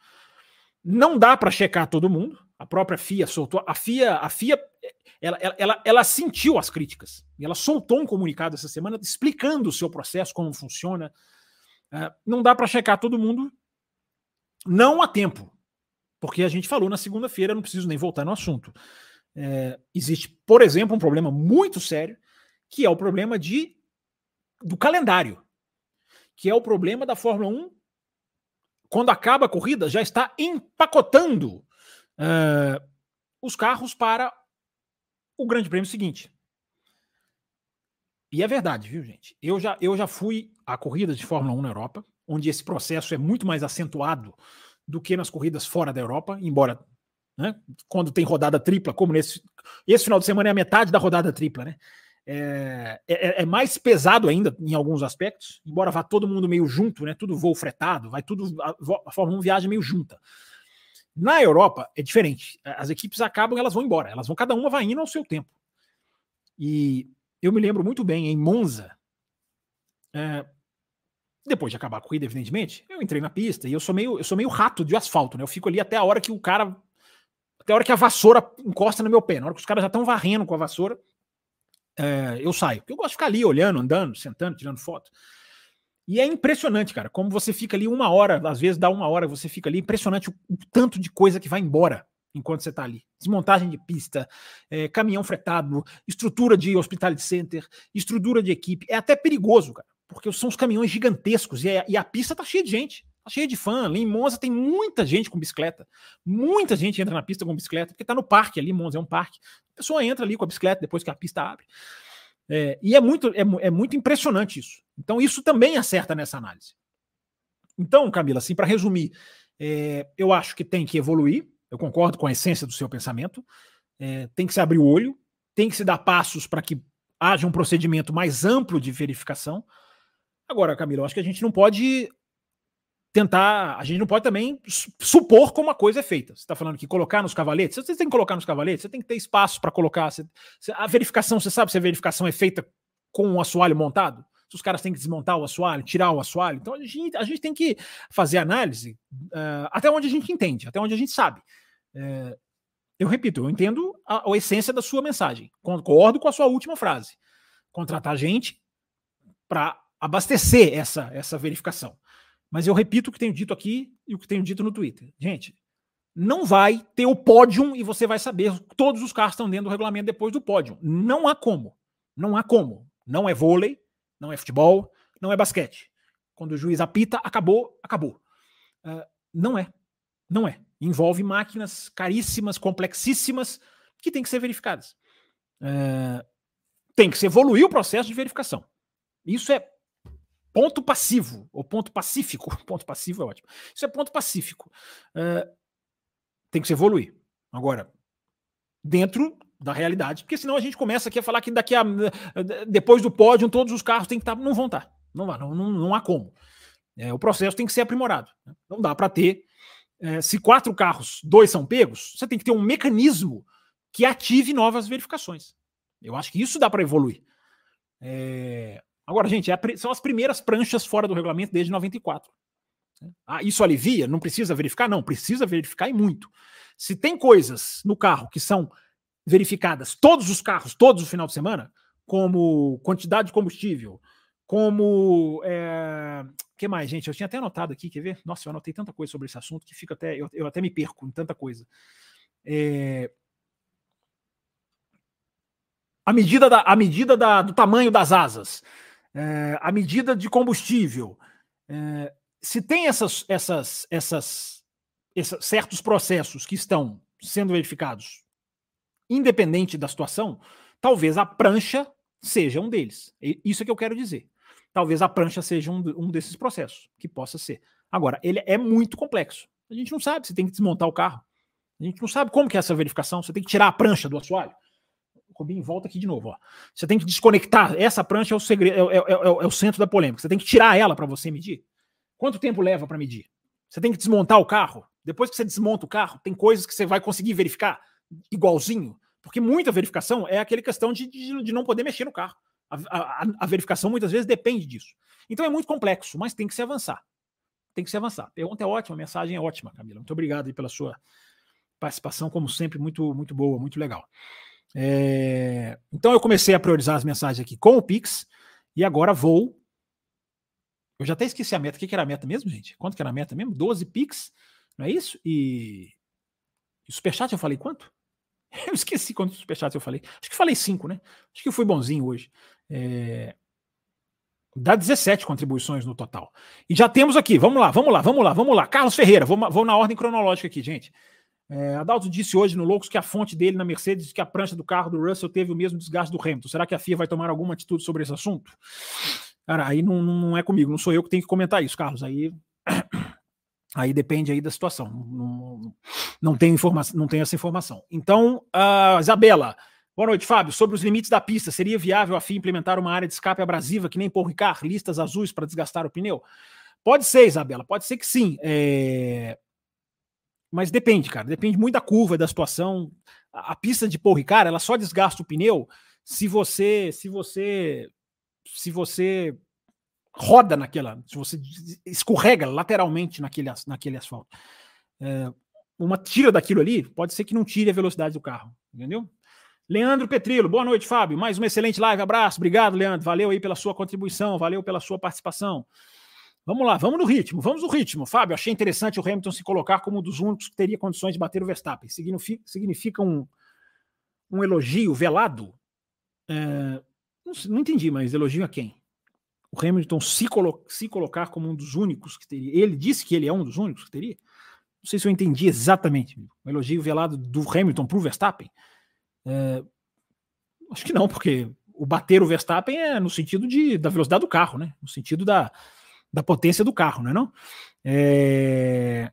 [SPEAKER 2] Não dá para checar todo mundo. A própria FIA soltou. A FIA, a FIA ela, ela, ela, ela sentiu as críticas. E ela soltou um comunicado essa semana explicando o seu processo, como funciona. Uh, não dá para checar todo mundo, não a tempo. Porque a gente falou na segunda-feira, não preciso nem voltar no assunto. É, existe, por exemplo, um problema muito sério, que é o problema de, do calendário. Que é o problema da Fórmula 1, quando acaba a corrida, já está empacotando uh, os carros para o grande prêmio seguinte. E é verdade, viu, gente? Eu já, eu já fui a corridas de Fórmula 1 na Europa, onde esse processo é muito mais acentuado do que nas corridas fora da Europa, embora né, quando tem rodada tripla, como nesse. Esse final de semana é a metade da rodada tripla, né? É, é, é, mais pesado ainda em alguns aspectos, embora vá todo mundo meio junto, né? Tudo voo fretado, vai tudo. A, a Fórmula 1 viaja meio junta. Na Europa é diferente. As equipes acabam, elas vão embora. Elas vão, cada uma vai indo ao seu tempo. E eu me lembro muito bem, em Monza, é, depois de acabar a corrida, evidentemente, eu entrei na pista e eu sou meio, eu sou meio rato de asfalto, né? Eu fico ali até a hora que o cara. Até a hora que a vassoura encosta no meu pé. Na hora que os caras já estão varrendo com a vassoura, é, eu saio. Eu gosto de ficar ali olhando, andando, sentando, tirando foto. E é impressionante, cara, como você fica ali uma hora, às vezes dá uma hora, você fica ali, impressionante o, o tanto de coisa que vai embora enquanto você está ali. Desmontagem de pista, é, caminhão fretado, estrutura de hospitality center, estrutura de equipe. É até perigoso, cara porque são os caminhões gigantescos e a, e a pista tá cheia de gente, cheia de fã. Ali em Monza tem muita gente com bicicleta, muita gente entra na pista com bicicleta, porque tá no parque ali, Monza é um parque. A pessoa entra ali com a bicicleta depois que a pista abre. É, e é muito, é, é muito impressionante isso. Então, isso também acerta nessa análise. Então, Camila, assim, para resumir, é, eu acho que tem que evoluir, eu concordo com a essência do seu pensamento, é, tem que se abrir o olho, tem que se dar passos para que haja um procedimento mais amplo de verificação. Agora, Camilo, eu acho que a gente não pode tentar, a gente não pode também supor como a coisa é feita. Você está falando que colocar nos cavaletes, você tem que colocar nos cavaletes, você tem que ter espaço para colocar. Você, a verificação, você sabe se a verificação é feita com o assoalho montado? Se os caras têm que desmontar o assoalho, tirar o assoalho. Então a gente, a gente tem que fazer análise uh, até onde a gente entende, até onde a gente sabe. Uh, eu repito, eu entendo a, a essência da sua mensagem. Concordo com a sua última frase. Contratar gente para abastecer essa, essa verificação. Mas eu repito o que tenho dito aqui e o que tenho dito no Twitter. Gente, não vai ter o pódio e você vai saber todos os carros estão dentro do regulamento depois do pódio. Não há como. Não há como. Não é vôlei, não é futebol, não é basquete. Quando o juiz apita, acabou, acabou. Uh, não é. Não é. Envolve máquinas caríssimas, complexíssimas, que têm que ser verificadas. Uh, tem que se evoluir o processo de verificação. Isso é ponto passivo, ou ponto pacífico. <laughs> Ponto passivo é ótimo. Isso é ponto pacífico. Uh, tem que se evoluir. Agora, dentro da realidade, porque senão a gente começa aqui a falar que daqui a depois do pódio todos os carros têm que estar, não vão estar, não, não, não, não há como. É, o processo tem que ser aprimorado. Né? Não dá para ter. É, se quatro carros, dois são pegos, você tem que ter um mecanismo que ative novas verificações. Eu acho que isso dá para evoluir. É, Agora, gente, é a, são as primeiras pranchas fora do regulamento desde 94. Ah, isso alivia? Não precisa verificar? Não, precisa verificar e muito. Se tem coisas no carro que são verificadas, todos os carros, todos os final de semana, como quantidade de combustível, como. É... que mais, gente? Eu tinha até anotado aqui, quer ver? Nossa, eu anotei tanta coisa sobre esse assunto que fica até. Eu, eu até me perco em tanta coisa. É, a medida, da, a medida da, do tamanho das asas é, a medida de combustível. É, se tem essas, essas, essas, essas, certos processos que estão sendo verificados, independente da situação, talvez a prancha seja um deles. Isso é que eu quero dizer. Talvez a prancha seja um, um desses processos, que possa ser. Agora, ele é muito complexo. A gente não sabe se tem que desmontar o carro. A gente não sabe como que é essa verificação. Você tem que tirar a prancha do assoalho. Rubinho, volta aqui de novo. Ó. Você tem que desconectar. Essa prancha é o segredo, é, é, é, é o centro da polêmica. Você tem que tirar ela para você medir. Quanto tempo leva para medir? Você tem que desmontar o carro. Depois que você desmonta o carro, tem coisas que você vai conseguir verificar igualzinho. Porque muita verificação é aquele questão de, de, de não poder mexer no carro. A, a, a, verificação muitas vezes depende disso. Então é muito complexo, mas tem que se avançar. Tem que se avançar. Pergunta é ótima, mensagem é ótima, Camila. Muito obrigado pela sua participação, como sempre, muito, muito boa, muito legal. É, então eu comecei a priorizar as mensagens aqui com o Pix e agora vou. Eu já até esqueci a meta. O que, era a meta mesmo, gente? Quanto que era a meta mesmo? 12 Pix, não é isso? E, e Superchat eu falei quanto? <laughs> Eu esqueci quantos Superchats eu falei. Acho que falei 5, né? Acho que eu fui bonzinho hoje. É... Dá 17 contribuições no total. E já temos aqui, vamos lá, vamos lá, vamos lá, vamos lá. Carlos Ferreira, vou, vou na ordem cronológica aqui, gente. É, Adalto disse hoje no Loucos que a fonte dele na Mercedes que a prancha do carro do Russell teve o mesmo desgaste do Hamilton. Será que a FIA vai tomar alguma atitude sobre esse assunto? Cara, aí não, não é comigo, não sou eu que tenho que comentar isso, Carlos. Aí, <coughs> aí depende aí da situação. Não, não, tenho informação, não tenho essa informação. Então, uh, Isabela, Boa noite, Fábio. Sobre os limites da pista, seria viável a FIA implementar uma área de escape abrasiva que nem Paul Ricard, listas azuis para desgastar o pneu? Pode ser, Isabela, pode ser que sim. É... Mas depende, cara. Depende muito da curva, da situação. A, a pista de Paul Ricard, ela só desgasta o pneu se você, se você, se você roda naquela, se você escorrega lateralmente naquele, naquele asfalto. É, uma tira daquilo ali, pode ser que não tire a velocidade do carro, entendeu? Leandro Petrilo, boa noite, Fábio. Mais uma excelente live, abraço. Obrigado, Leandro. Valeu aí pela sua contribuição, valeu pela sua participação. Vamos lá, vamos no ritmo, vamos no ritmo. Fábio, achei interessante o Hamilton se colocar como um dos únicos que teria condições de bater o Verstappen. Significa, um, um elogio velado? É, não, não, entendi, mas elogio a quem? O Hamilton se, colo se colocar como um dos únicos que teria. Ele disse que ele é um dos únicos que teria? Não sei se eu entendi exatamente. O elogio velado do Hamilton para o Verstappen. É, acho que não, porque o bater o Verstappen é no sentido de, da velocidade do carro, né? No sentido da, da potência do carro, não é não? É...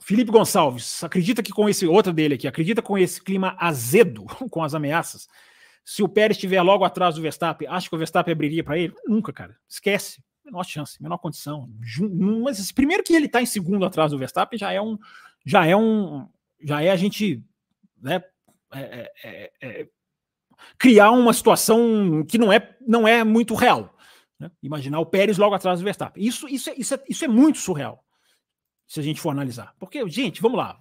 [SPEAKER 2] Felipe Gonçalves, acredita que com esse, outra dele aqui, acredita com esse clima azedo, <laughs> com as ameaças, se o Pérez estiver logo atrás do Verstappen, acha que o Verstappen abriria para ele? Nunca, cara. Esquece. Menor chance, menor condição. Mas primeiro que ele está em segundo atrás do Verstappen já é um, já é um, já é a gente, né, é, é, é, é, criar uma situação que não é, não é muito real. Né? Imaginar o Pérez logo atrás do Verstappen. Isso, isso, é, isso, é, isso é muito surreal, se a gente for analisar. Porque, gente, vamos lá.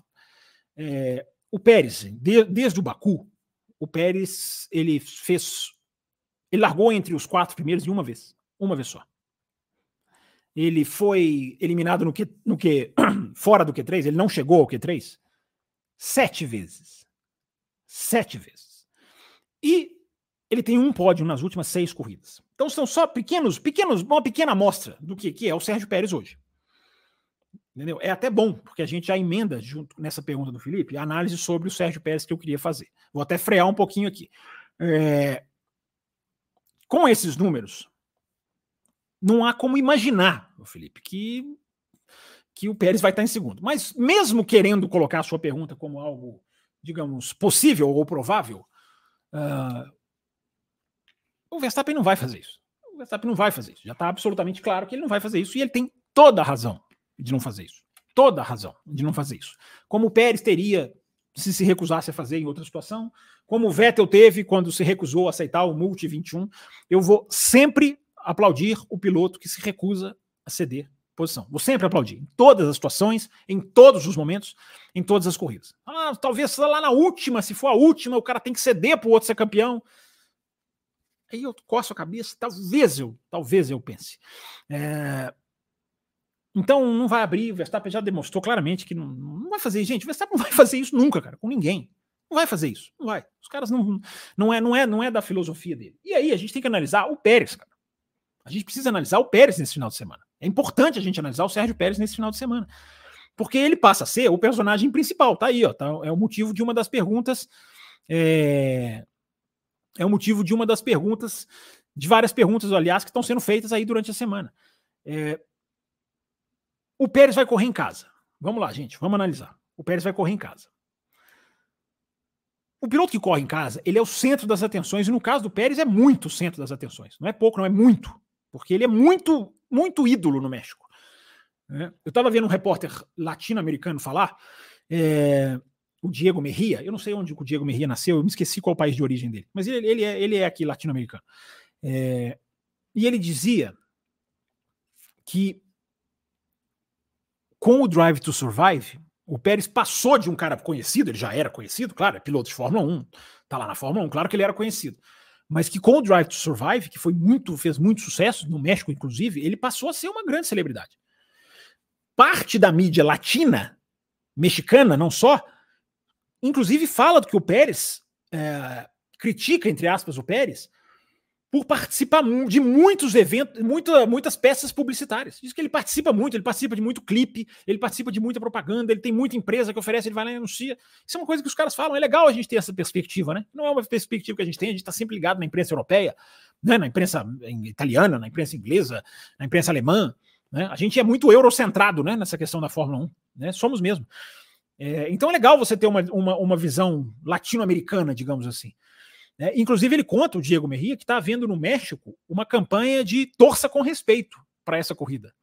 [SPEAKER 2] É, o Pérez, de, desde o Baku, o Pérez ele fez. Ele largou entre os quatro primeiros de uma vez. Uma vez só. Ele foi eliminado no que, no que <clears throat> fora do Q3, ele não chegou ao Q3 sete vezes sete vezes. E ele tem um pódio nas últimas seis corridas. Então são só pequenos, pequenos, uma pequena amostra do que, que é o Sérgio Pérez hoje. Entendeu? É até bom, porque a gente já emenda junto nessa pergunta do Felipe a análise sobre o Sérgio Pérez que eu queria fazer. Vou até frear um pouquinho aqui. É... Com esses números, não há como imaginar, Felipe, que, que o Pérez vai estar em segundo. Mas mesmo querendo colocar a sua pergunta como algo digamos, possível ou provável, uh, o Verstappen não vai fazer isso. O Verstappen não vai fazer isso. Já está absolutamente claro que ele não vai fazer isso e ele tem toda a razão de não fazer isso. Toda a razão de não fazer isso. Como o Pérez teria se se recusasse a fazer em outra situação, como o Vettel teve quando se recusou a aceitar o Multi 21, eu vou sempre aplaudir o piloto que se recusa a ceder posição. Vou sempre aplaudir. Em todas as situações, em todos os momentos, em todas as corridas. Ah, talvez lá na última, se for a última, o cara tem que ceder para o outro ser campeão. Aí eu coço a cabeça, talvez eu, talvez eu pense. É... Então não vai abrir, o Verstappen já demonstrou claramente que não, não vai fazer, gente, o Verstappen não vai fazer isso nunca, cara, com ninguém. Não vai fazer isso, não vai. Os caras não, não é, não é, não é da filosofia dele. E aí a gente tem que analisar o Pérez, cara. A gente precisa analisar o Pérez nesse final de semana. É importante a gente analisar o Sérgio Pérez nesse final de semana. Porque ele passa a ser o personagem principal. Tá aí, ó. Tá, é o motivo de uma das perguntas. É, é o motivo de uma das perguntas, de várias perguntas, aliás, que estão sendo feitas aí durante a semana. É, o Pérez vai correr em casa. Vamos lá, gente, vamos analisar. O Pérez vai correr em casa. O piloto que corre em casa, ele é o centro das atenções, e no caso do Pérez é muito o centro das atenções. Não é pouco, não é muito. Porque ele é muito muito ídolo no México. Né? Eu estava vendo um repórter latino-americano falar, é, o Diego Merria, eu não sei onde o Diego Merria nasceu, eu me esqueci qual país de origem dele, mas ele, ele, é, ele é aqui latino-americano. É, e ele dizia que com o Drive to Survive, o Pérez passou de um cara conhecido, ele já era conhecido, claro, é piloto de Fórmula 1, tá lá na Fórmula 1, claro que ele era conhecido mas que com o Drive to Survive, que foi muito, fez muito sucesso, no México, inclusive, ele passou a ser uma grande celebridade. Parte da mídia latina, mexicana, não só, inclusive fala do que o Pérez é, critica, entre aspas, o Pérez, por participar de muitos eventos, muita, muitas peças publicitárias. Diz que ele participa muito, ele participa de muito clipe, ele participa de muita propaganda, ele tem muita empresa que oferece, ele vai lá e anuncia. Isso é uma coisa que os caras falam, é legal a gente ter essa perspectiva, né? Não é uma perspectiva que a gente tem, a gente está sempre ligado na imprensa europeia, né? na imprensa italiana, na imprensa inglesa, na imprensa alemã. Né? A gente é muito eurocentrado né? nessa questão da Fórmula 1, né? somos mesmo. É, então é legal você ter uma, uma, uma visão latino-americana, digamos assim. É, inclusive, ele conta, o Diego Merria, que está havendo no México uma campanha de torça com respeito para essa corrida.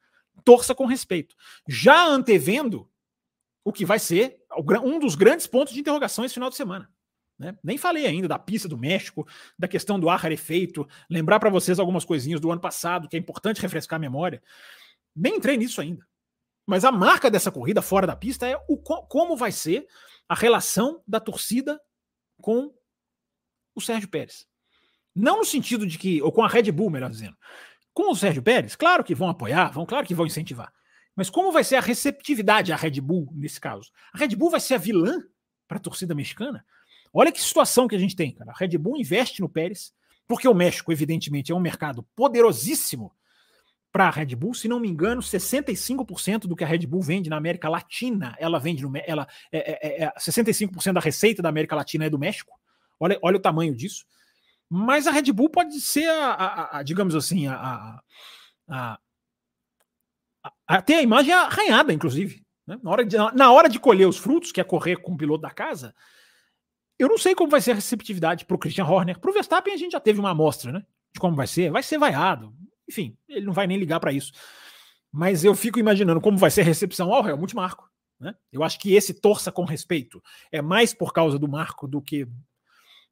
[SPEAKER 2] Torça com respeito. Já antevendo o que vai ser um dos grandes pontos de interrogação esse final de semana. Né? Nem falei ainda da pista do México, da questão do ar rarefeito, lembrar para vocês algumas coisinhas do ano passado, que é importante refrescar a memória. Nem entrei nisso ainda. Mas a marca dessa corrida fora da pista é o, como vai ser a relação da torcida com o Sérgio Pérez. Não no sentido de que, ou com a Red Bull, melhor dizendo. Com o Sérgio Pérez, claro que vão apoiar, vão, claro que vão incentivar. Mas como vai ser a receptividade à Red Bull nesse caso? A Red Bull vai ser a vilã para a torcida mexicana? Olha que situação que a gente tem, cara. A Red Bull investe no Pérez, porque o México, evidentemente, é um mercado poderosíssimo para a Red Bull. Se não me engano, 65% do que a Red Bull vende na América Latina, ela vende no ela é, é, é 65% da receita da América Latina é do México. Olha, olha o tamanho disso. Mas a Red Bull pode ser a, a, a digamos assim, a, a, até a imagem arranhada, inclusive. Né? Na, hora de, na hora de colher os frutos, que é correr com o piloto da casa, eu não sei como vai ser a receptividade para o Christian Horner. Para o Verstappen, a gente já teve uma amostra, né? De como vai ser. Vai ser vaiado. Enfim, ele não vai nem ligar para isso. Mas eu fico imaginando como vai ser a recepção ao Helmut Marco. Né? Eu acho que esse torça com respeito é mais por causa do Marco do que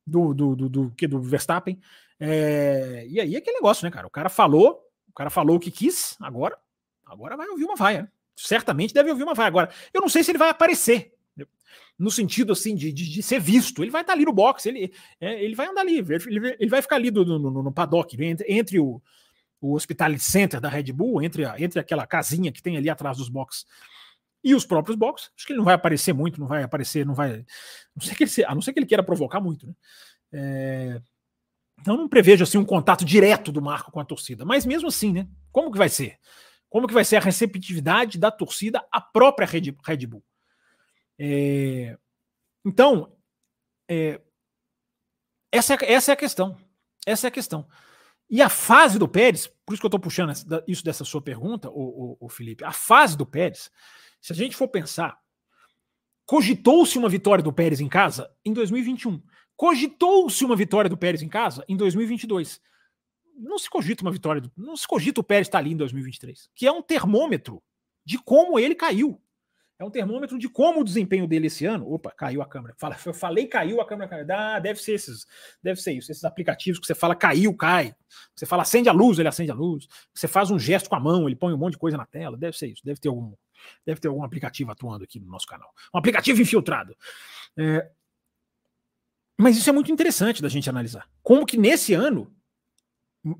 [SPEAKER 2] do, do, do, do que do Verstappen. É, e aí é aquele negócio, né, cara? O cara falou, o cara falou o que quis, agora, agora vai ouvir uma vaia. Certamente deve ouvir uma vaia. Agora, eu não sei se ele vai aparecer no sentido assim de, de, de, ser visto. Ele vai estar ali no box, ele, é, ele vai andar ali, ele, ele vai ficar ali no, no, no paddock, entre, entre o, o Hospitality Center da Red Bull, entre, a, entre aquela casinha que tem ali atrás dos boxes e os próprios boxes. Acho que ele não vai aparecer muito, não vai aparecer, não vai. Não sei que ele, a não ser que ele queira provocar muito, né? É, então não prevejo assim um contato direto do Marco com a torcida, mas mesmo assim, né? Como que vai ser? Como que vai ser a receptividade da torcida à própria Red, Red Bull? É, então, é, essa, é, essa é a questão. Essa é a questão. E a fase do Pérez, por isso que eu estou puxando isso dessa sua pergunta, o, o, Felipe, a fase do Pérez, se a gente for pensar, cogitou-se uma vitória do Pérez em casa em 2021. Cogitou-se uma vitória do Pérez em casa em 2022. Não se cogita uma vitória, do, não se cogita o Pérez estar ali em 2023, que é um termômetro de como ele caiu. É um termômetro de como o desempenho dele esse ano. Opa, caiu a câmera. Fala, eu falei caiu a câmera. Ah, deve ser esses, deve ser isso. Esses aplicativos que você fala caiu, cai. Você fala acende a luz, ele acende a luz. Você faz um gesto com a mão, ele põe um monte de coisa na tela. Deve ser isso. Deve ter algum, deve ter algum aplicativo atuando aqui no nosso canal. Um aplicativo infiltrado. É, mas isso é muito interessante da gente analisar. Como que nesse ano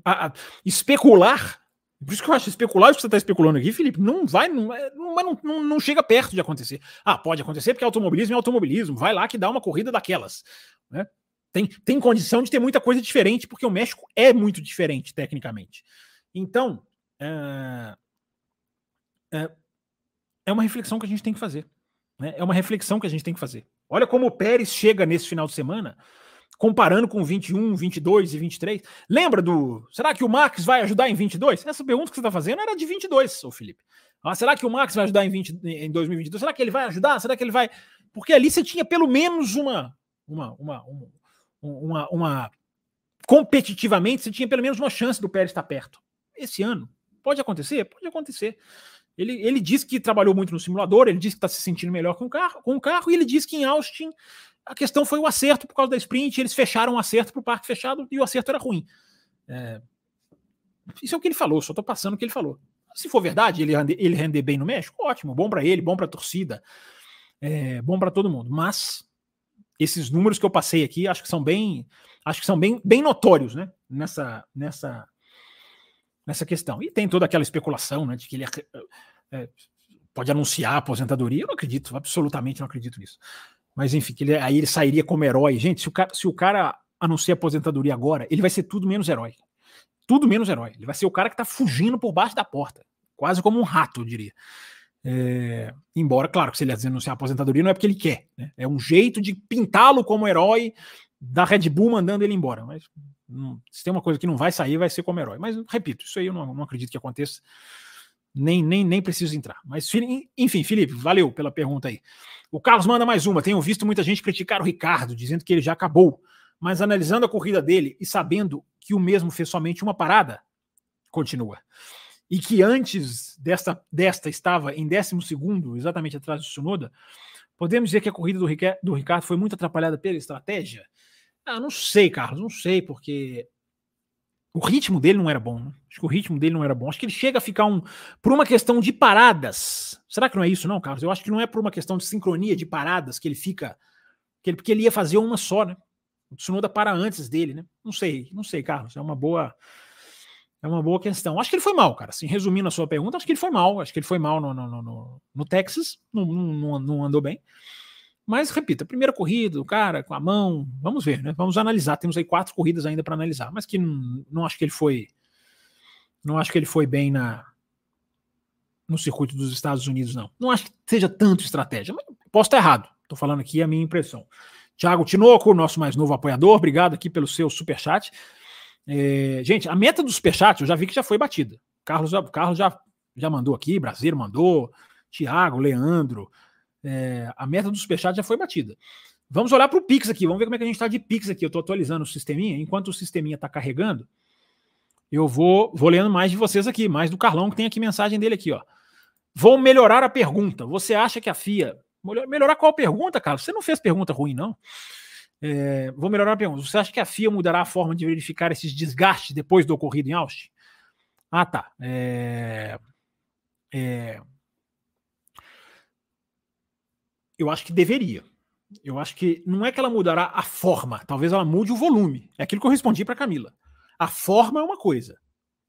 [SPEAKER 2] a, a, especular por isso que eu acho especular o que você está especulando aqui, Felipe, não vai, não, é, não, não, não, chega perto de acontecer. Ah, pode acontecer porque automobilismo é automobilismo, vai lá que dá uma corrida daquelas. Né? Tem, tem condição de ter muita coisa diferente, porque o México é muito diferente tecnicamente. Então, é, é, é uma reflexão que a gente tem que fazer. Né? É uma reflexão que a gente tem que fazer. Olha como o Pérez chega nesse final de semana comparando com 21, 22 e 23. Lembra do. Será que o Max vai ajudar em 22? Essa pergunta que você está fazendo era de 22, ô Felipe. Ah, será que o Max vai ajudar em, 20, em 2022? Será que ele vai ajudar? Será que ele vai. Porque ali você tinha pelo menos uma. Uma, uma, uma, uma, uma competitivamente, você tinha pelo menos uma chance do Pérez estar perto. Esse ano, pode acontecer? Pode acontecer. Ele, ele disse que trabalhou muito no simulador, ele disse que está se sentindo melhor com o carro, com o carro, e ele disse que em Austin a questão foi o acerto por causa da sprint, eles fecharam o acerto para o parque fechado e o acerto era ruim. É, isso é o que ele falou, só estou passando o que ele falou. Se for verdade, ele ele render bem no México, ótimo, bom para ele, bom para a torcida, é, bom para todo mundo. Mas esses números que eu passei aqui, acho que são bem, acho que são bem, bem notórios, né? Nessa, nessa, nessa questão. E tem toda aquela especulação, né, de que ele é, é, pode anunciar a aposentadoria. Eu não acredito, absolutamente não acredito nisso. Mas enfim, ele, aí ele sairia como herói. Gente, se o, cara, se o cara anuncia aposentadoria agora, ele vai ser tudo menos herói. Tudo menos herói. Ele vai ser o cara que tá fugindo por baixo da porta. Quase como um rato, eu diria. É, embora, claro, se ele anunciar aposentadoria, não é porque ele quer. Né? É um jeito de pintá-lo como herói da Red Bull mandando ele embora. Mas se tem uma coisa que não vai sair, vai ser como herói. Mas, repito, isso aí eu não, não acredito que aconteça. Nem, nem, nem preciso entrar. Mas, enfim, Felipe, valeu pela pergunta aí. O Carlos manda mais uma. Tenho visto muita gente criticar o Ricardo, dizendo que ele já acabou. Mas analisando a corrida dele e sabendo que o mesmo fez somente uma parada, continua. E que antes desta, desta estava em 12, exatamente atrás do Tsunoda, podemos dizer que a corrida do, Ricardo, do Ricardo foi muito atrapalhada pela estratégia? Ah, não sei, Carlos, não sei, porque o ritmo dele não era bom. Né? Acho que o ritmo dele não era bom. Acho que ele chega a ficar um. Por uma questão de paradas. Será que não é isso, não, Carlos? Eu acho que não é por uma questão de sincronia de paradas que ele fica. Que ele, porque ele ia fazer uma só, né? O Tsunoda para antes dele, né? Não sei, não sei, Carlos. É uma boa. É uma boa questão. Acho que ele foi mal, cara. Assim, resumindo a sua pergunta, acho que ele foi mal. Acho que ele foi mal no, no, no, no Texas. Não, não, não andou bem. Mas, repito, a primeira corrida, o cara com a mão, vamos ver, né? Vamos analisar. Temos aí quatro corridas ainda para analisar, mas que não, não acho que ele foi. Não acho que ele foi bem na no circuito dos Estados Unidos, não. Não acho que seja tanto estratégia. Mas posso estar errado. Estou falando aqui a minha impressão. Tiago Tinoco, nosso mais novo apoiador, obrigado aqui pelo seu superchat. É, gente, a meta do superchat eu já vi que já foi batida. Carlos, Carlos já, já mandou aqui, Brasileiro mandou, Tiago, Leandro, é, a meta do Superchat já foi batida. Vamos olhar para o Pix aqui, vamos ver como é que a gente está de Pix aqui. Eu estou atualizando o sisteminha. Enquanto o sisteminha está carregando, eu vou, vou lendo mais de vocês aqui, mais do Carlão, que tem aqui mensagem dele aqui, ó. Vou melhorar a pergunta. Você acha que a FIA. Melhorar qual pergunta, cara? Você não fez pergunta ruim, não. É, vou melhorar a pergunta. Você acha que a FIA mudará a forma de verificar esses desgastes depois do ocorrido em Austin? Ah, tá. É, é, eu acho que deveria. Eu acho que não é que ela mudará a forma, talvez ela mude o volume. É aquilo que eu respondi para Camila. A forma é uma coisa.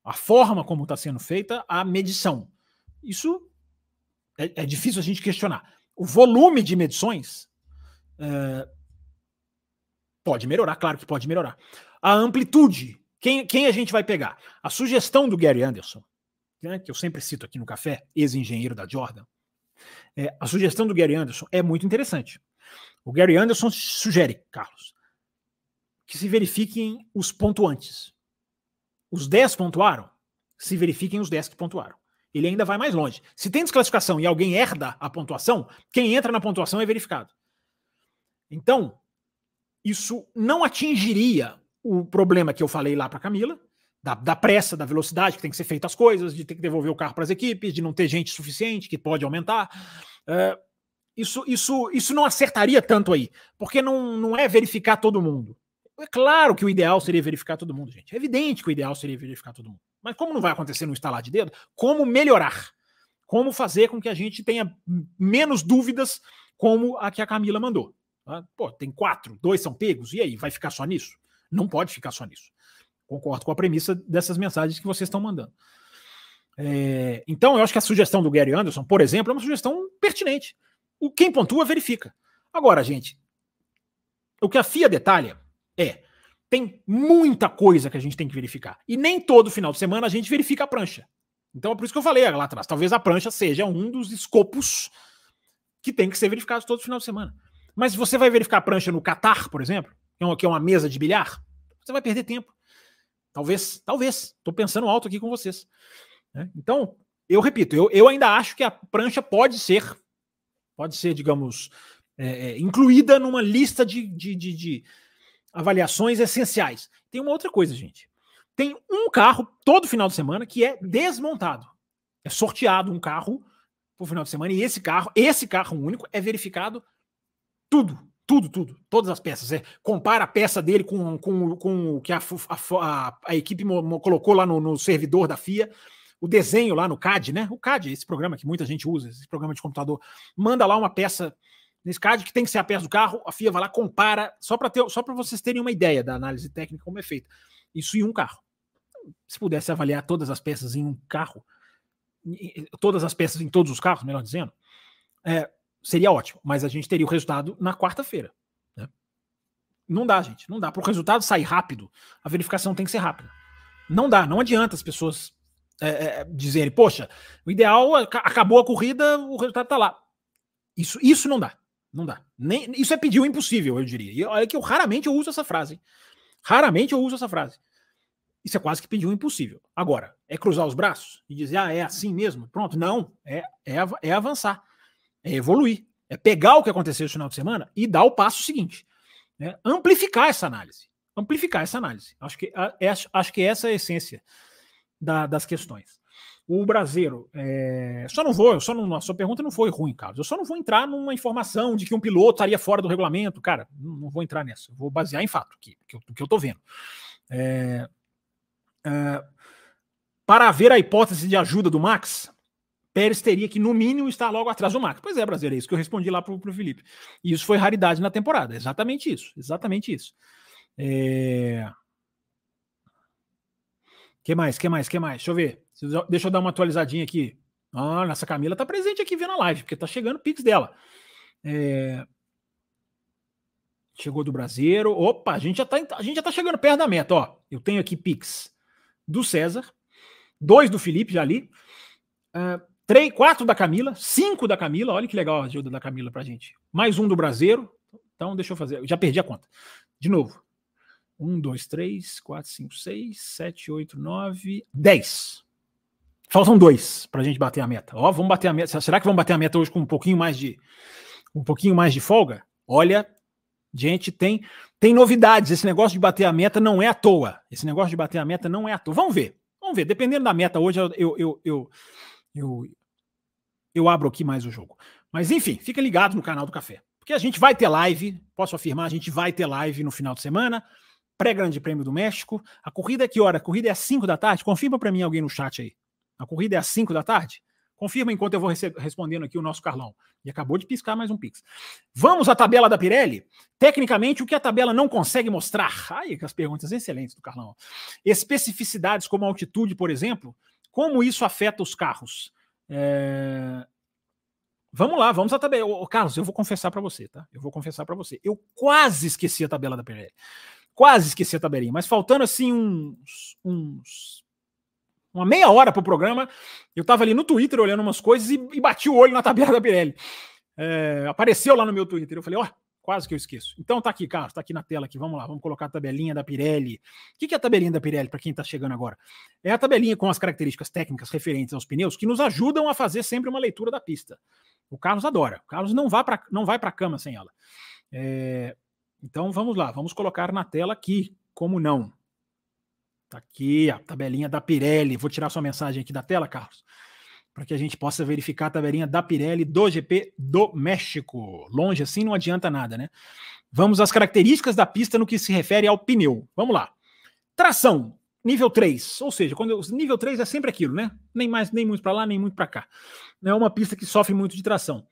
[SPEAKER 2] A forma como está sendo feita a medição. Isso é, é, difícil a gente questionar. O volume de medições é, pode melhorar, claro que pode melhorar. A amplitude, quem, quem a gente vai pegar? A sugestão do Gary Anderson, né, que eu sempre cito aqui no café, ex-engenheiro da Jordan, é, a sugestão do Gary Anderson é muito interessante. O Gary Anderson sugere, Carlos, que se verifiquem os pontuantes. Os 10 pontuaram, se verifiquem os 10 que pontuaram. Ele ainda vai mais longe. Se tem desclassificação e alguém herda a pontuação, quem entra na pontuação é verificado. Então, isso não atingiria o problema que eu falei lá para Camila, da, da, pressa, da velocidade que tem que ser feita as coisas, de ter que devolver o carro para as equipes, de não ter gente suficiente, que pode aumentar. É, isso, isso, isso não acertaria tanto aí, porque não, não é verificar todo mundo. É claro que o ideal seria verificar todo mundo, gente. É evidente que o ideal seria verificar todo mundo. Mas como não vai acontecer no instalar de dedo, como melhorar? Como fazer com que a gente tenha menos dúvidas como a que a Camila mandou? Tá? Pô, tem quatro, dois são pegos, e aí? Vai ficar só nisso? Não pode ficar só nisso. Concordo com a premissa dessas mensagens que vocês estão mandando. É, então, eu acho que a sugestão do Gary Anderson, por exemplo, é uma sugestão pertinente. O, quem pontua, verifica. Agora, gente, o que a FIA detalha é: tem muita coisa que a gente tem que verificar. E nem todo final de semana a gente verifica a prancha. Então é por isso que eu falei lá atrás. Talvez a prancha seja um dos escopos que tem que ser verificado todo final de semana. Mas se você vai verificar a prancha no Qatar, por exemplo, que é uma mesa de bilhar, você vai perder tempo. Talvez, talvez. Estou pensando alto aqui com vocês. Né? Então, eu repito, eu, eu ainda acho que a prancha pode ser, pode ser, digamos, é, é, incluída numa lista de, de, de, de avaliações essenciais. Tem uma outra coisa, gente. Tem um carro todo final de semana que é desmontado. É sorteado um carro por final de semana e esse carro, esse carro único é verificado tudo. Tudo, tudo. Todas as peças. É, compara a peça dele com, com, com o que a, a, a equipe colocou lá no, no, servidor da FIA. O desenho lá no CAD, né? O CAD, esse programa que muita gente usa, esse programa de computador, manda lá uma peça nesse CAD que tem que ser a peça do carro. A FIA vai lá, compara, só para ter, só para vocês terem uma ideia da análise técnica como é feita. Isso em um carro. Se pudesse avaliar todas as peças em um carro, todas as peças em todos os carros, melhor dizendo, é, seria ótimo, mas a gente teria o resultado na quarta-feira. Né? Não dá, gente, não dá. Para o resultado sair rápido, a verificação tem que ser rápida. Não dá, não adianta as pessoas é, é, dizerem, poxa, o ideal acabou a corrida, o resultado está lá. Isso, isso não dá, não dá. Nem, isso é pedir o impossível, eu diria. E olha que eu raramente eu uso essa frase. Raramente eu uso essa frase. Isso é quase que pedir um impossível. Agora, é cruzar os braços e dizer, ah, é assim mesmo? Pronto. Não, é, é, é avançar, é evoluir, é pegar o que aconteceu no final de semana e dar o passo seguinte. Né? Amplificar essa análise. Amplificar essa análise. Acho que, é, acho que essa é a essência da, das questões. O brasileiro, é, só não vou, só não, a sua pergunta não foi ruim, Carlos. Eu só não vou entrar numa informação de que um piloto estaria fora do regulamento. Cara, não, vou entrar nessa. Vou basear em fato aqui, que eu, que eu tô vendo. É, é, para haver a hipótese de ajuda do Max, Pérez teria que, no mínimo, estar logo atrás do Max. Pois é, brasileiro, é isso que eu respondi lá para o Felipe. E isso foi raridade na temporada. Exatamente isso. Exatamente isso. É... que mais? que mais? que mais? Deixa eu ver. Deixa eu dar uma atualizadinha aqui. Ah, nossa Camila tá presente aqui vendo a live, porque tá chegando o Pix dela. É... Chegou do Brasileiro. Opa, a gente, já tá, a gente já tá chegando perto da meta, ó. Eu tenho aqui Pix do César, dois do Felipe já ali, uh, três, quatro da Camila, cinco da Camila. Olha que legal a ajuda da Camila pra gente. Mais um do Brasileiro. Então, deixa eu fazer. Já perdi a conta. De novo. Um, dois, três, quatro, cinco, seis, sete, oito, nove, dez. Faltam dois para a gente bater a meta. Ó, vamos bater a meta. Será que vamos bater a meta hoje com um pouquinho mais de um pouquinho mais de folga? Olha, gente, tem tem novidades. Esse negócio de bater a meta não é à toa. Esse negócio de bater a meta não é à toa. Vamos ver. Vamos ver. Dependendo da meta hoje, eu eu, eu, eu, eu abro aqui mais o jogo. Mas enfim, fica ligado no canal do Café. Porque a gente vai ter live, posso afirmar, a gente vai ter live no final de semana, pré-grande prêmio do México. A corrida é que hora? A corrida é às 5 da tarde? Confirma para mim alguém no chat aí. A corrida é às 5 da tarde? Confirma enquanto eu vou respondendo aqui o nosso Carlão. E acabou de piscar mais um Pix. Vamos à tabela da Pirelli? Tecnicamente, o que a tabela não consegue mostrar? Ai, as perguntas excelentes do Carlão. Especificidades como altitude, por exemplo. Como isso afeta os carros? É... Vamos lá, vamos à tabela. Ô, Carlos, eu vou confessar para você, tá? Eu vou confessar para você. Eu quase esqueci a tabela da Pirelli. Quase esqueci a tabelinha, mas faltando assim uns, uns uma meia hora para o programa, eu estava ali no Twitter olhando umas coisas e, e, bati o olho na tabela da Pirelli. É, apareceu lá no meu Twitter. Eu falei, ó, oh, quase que eu esqueço. Então tá aqui, Carlos, tá aqui na tela aqui. Vamos lá, vamos colocar a tabelinha da Pirelli. O que, é a tabelinha da Pirelli para quem está chegando agora? É a tabelinha com as características técnicas referentes aos pneus que nos ajudam a fazer sempre uma leitura da pista. O Carlos adora. O Carlos não vai para não vai para cama sem ela. É, então vamos lá, vamos colocar na tela aqui, como não. Tá aqui a tabelinha da Pirelli. Vou tirar sua mensagem aqui da tela, Carlos, para que a gente possa verificar a tabelinha da Pirelli do GP do México. Longe assim não adianta nada, né? Vamos às características da pista no que se refere ao pneu. Vamos lá. Tração, nível 3, ou seja, quando eu, nível 3 é sempre aquilo, né? Nem mais, nem muito para lá, nem muito para cá. É uma pista que sofre muito de tração.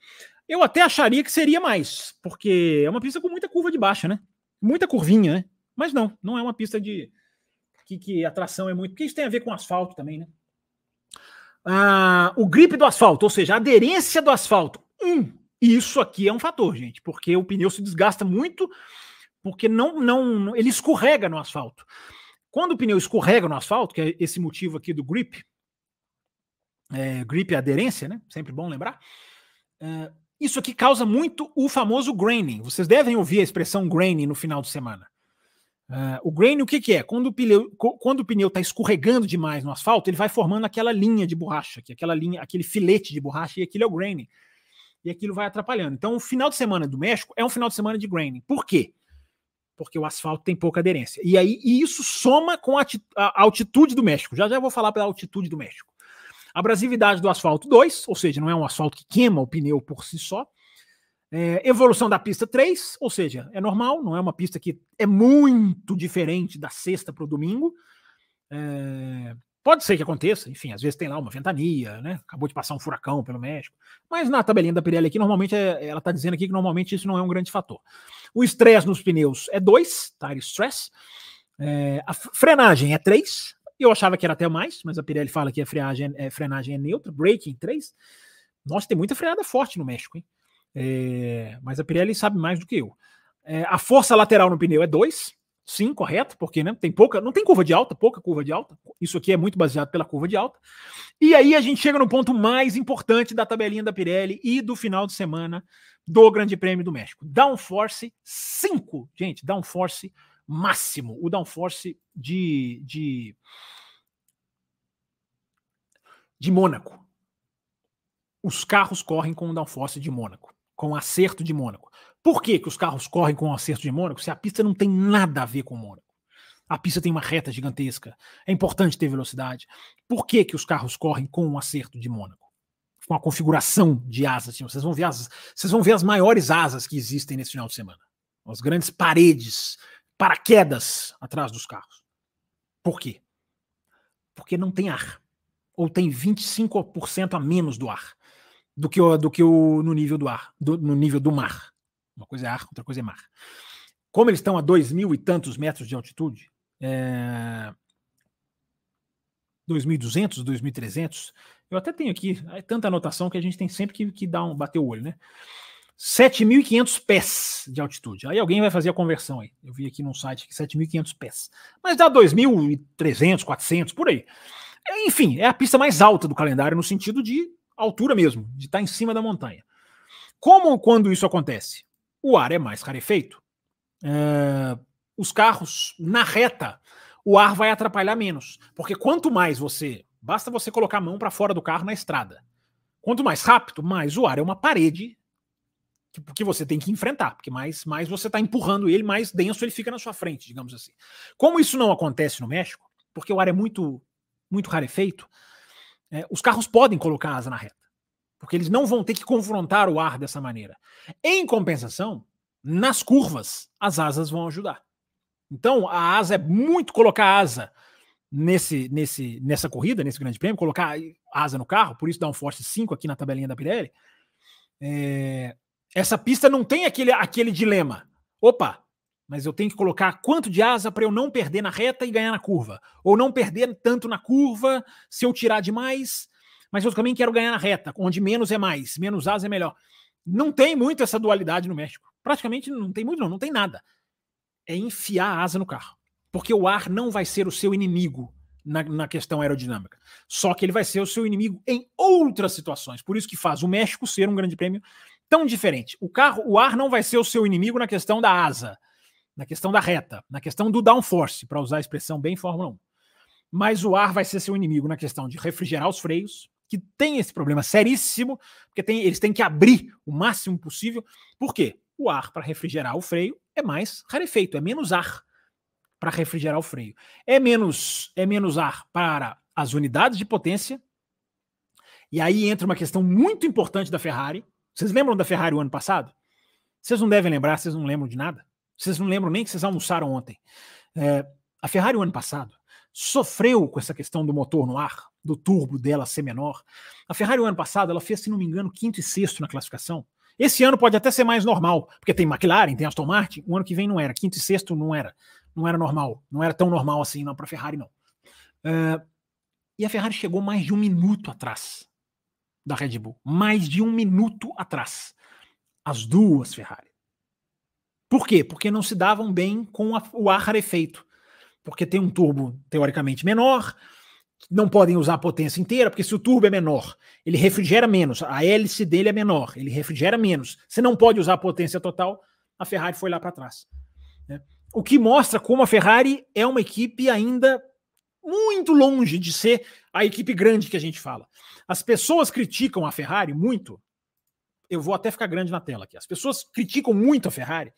[SPEAKER 2] Eu até acharia que seria mais, porque é uma pista com muita curva de baixa, né? Muita curvinha, né? Mas não, não é uma pista de, que, que a tração é muito. Porque isso tem a ver com asfalto também, né? Ah, o grip do asfalto, ou seja, a aderência do asfalto. Hum, isso aqui é um fator, gente, porque o pneu se desgasta muito, porque não, não, ele escorrega no asfalto. Quando o pneu escorrega no asfalto, que é esse motivo aqui do grip, é, grip é aderência, né? Sempre bom lembrar. É, isso aqui causa muito o famoso graining. Vocês devem ouvir a expressão graining no final de semana. Uh, o grain, o que, que é? Quando o, pneu, quando o pneu está escorregando demais no asfalto, ele vai formando aquela linha de borracha, que é aquela linha, aquele filete de borracha, e aquilo é o grain. E aquilo vai atrapalhando. Então, o final de semana do México é um final de semana de grain. Por quê? Porque o asfalto tem pouca aderência. E aí e isso soma com a, a altitude do México. Já já vou falar pela altitude do México. Abrasividade do asfalto 2, ou seja, não é um asfalto que queima o pneu por si só. É, evolução da pista 3, ou seja, é normal, não é uma pista que é muito diferente da sexta para o domingo. É, pode ser que aconteça, enfim, às vezes tem lá uma ventania, né? Acabou de passar um furacão pelo México. Mas na tabelinha da Pirelli aqui, normalmente, é, ela está dizendo aqui que normalmente isso não é um grande fator. O estresse nos pneus é 2, tire stress. É, a frenagem é 3. Eu achava que era até mais, mas a Pirelli fala que a frenagem é, frenagem é neutra. Braking 3. Nossa, tem muita freada forte no México, hein? É, mas a Pirelli sabe mais do que eu. É, a força lateral no pneu é 2, sim, correto, porque né, tem pouca, não tem curva de alta, pouca curva de alta. Isso aqui é muito baseado pela curva de alta. E aí a gente chega no ponto mais importante da tabelinha da Pirelli e do final de semana do Grande Prêmio do México. Downforce 5, gente, downforce máximo, o downforce de, de, de Mônaco. Os carros correm com o downforce de Mônaco, com o acerto de Mônaco. Por que, que os carros correm com o acerto de Mônaco se a pista não tem nada a ver com Mônaco? A pista tem uma reta gigantesca. É importante ter velocidade. Por que, que os carros correm com o acerto de Mônaco? Com a configuração de asas. Vocês vão ver as, vocês vão ver as maiores asas que existem nesse final de semana. As grandes paredes, paraquedas atrás dos carros. Por quê? Porque não tem ar. Ou tem 25% a menos do ar do que, o, do que o, no nível do ar, do, no nível do mar. Uma coisa é ar, outra coisa é mar. Como eles estão a dois mil e tantos metros de altitude, é... 2.200, 2.300, eu até tenho aqui é tanta anotação que a gente tem sempre que, que dar um, bater o olho, né? 7.500 pés de altitude. Aí alguém vai fazer a conversão aí. Eu vi aqui num site que 7.500 pés. Mas dá 2.300, 400, por aí. É, enfim, é a pista mais alta do calendário no sentido de altura mesmo, de estar em cima da montanha. Como quando isso acontece? O ar é mais rarefeito. É, os carros na reta, o ar vai atrapalhar menos. Porque quanto mais você. Basta você colocar a mão para fora do carro na estrada. Quanto mais rápido, mais o ar é uma parede que, que você tem que enfrentar. Porque mais, mais você está empurrando ele, mais denso ele fica na sua frente, digamos assim. Como isso não acontece no México, porque o ar é muito, muito rarefeito, é, os carros podem colocar asa na reta. Porque eles não vão ter que confrontar o ar dessa maneira. Em compensação, nas curvas, as asas vão ajudar. Então, a asa é muito colocar asa nesse, nesse, nessa corrida, nesse grande prêmio, colocar asa no carro, por isso dá um Force 5 aqui na tabelinha da Pirelli. É, essa pista não tem aquele, aquele dilema. Opa, mas eu tenho que colocar quanto de asa para eu não perder na reta e ganhar na curva. Ou não perder tanto na curva se eu tirar demais, mas eu também quero ganhar na reta, onde menos é mais, menos asa é melhor. Não tem muito essa dualidade no México. Praticamente não tem muito, não, não tem nada é enfiar a asa no carro. Porque o ar não vai ser o seu inimigo na, na, questão aerodinâmica. Só que ele vai ser o seu inimigo em outras situações. Por isso que faz o México ser um grande prêmio tão diferente. O carro, o ar não vai ser o seu inimigo na questão da asa, na questão da reta, na questão do downforce, para usar a expressão bem Fórmula 1. Mas o ar vai ser seu inimigo na questão de refrigerar os freios, que tem esse problema seríssimo, porque tem, eles têm que abrir o máximo possível. Por quê? O ar para refrigerar o freio é mais rarefeito, é menos ar para refrigerar o freio. É menos, é menos ar para as unidades de potência. E aí entra uma questão muito importante da Ferrari. Vocês lembram da Ferrari o ano passado? Vocês não devem lembrar, vocês não lembram de nada. Vocês não lembram nem que vocês almoçaram ontem. É, a Ferrari o ano passado sofreu com essa questão do motor no ar, do turbo dela ser menor. A Ferrari o ano passado ela fez, se não me engano, quinto e sexto na classificação. Esse ano pode até ser mais normal, porque tem McLaren, tem Aston Martin. O ano que vem não era. Quinto e sexto não era. Não era normal. Não era tão normal assim, não, para a Ferrari, não. Uh, e a Ferrari chegou mais de um minuto atrás da Red Bull. Mais de um minuto atrás. As duas Ferrari. Por quê? Porque não se davam bem com a, o ar rarefeito. Porque tem um turbo teoricamente menor, não podem usar a potência inteira, porque se o turbo é menor, ele refrigera menos, a hélice dele é menor, ele refrigera menos. Você não pode usar a potência total, a Ferrari foi lá para trás. Né? O que mostra como a Ferrari é uma equipe ainda muito longe de ser a equipe grande que a gente fala. As pessoas criticam a Ferrari muito. Eu vou até ficar grande na tela aqui. As pessoas criticam muito a Ferrari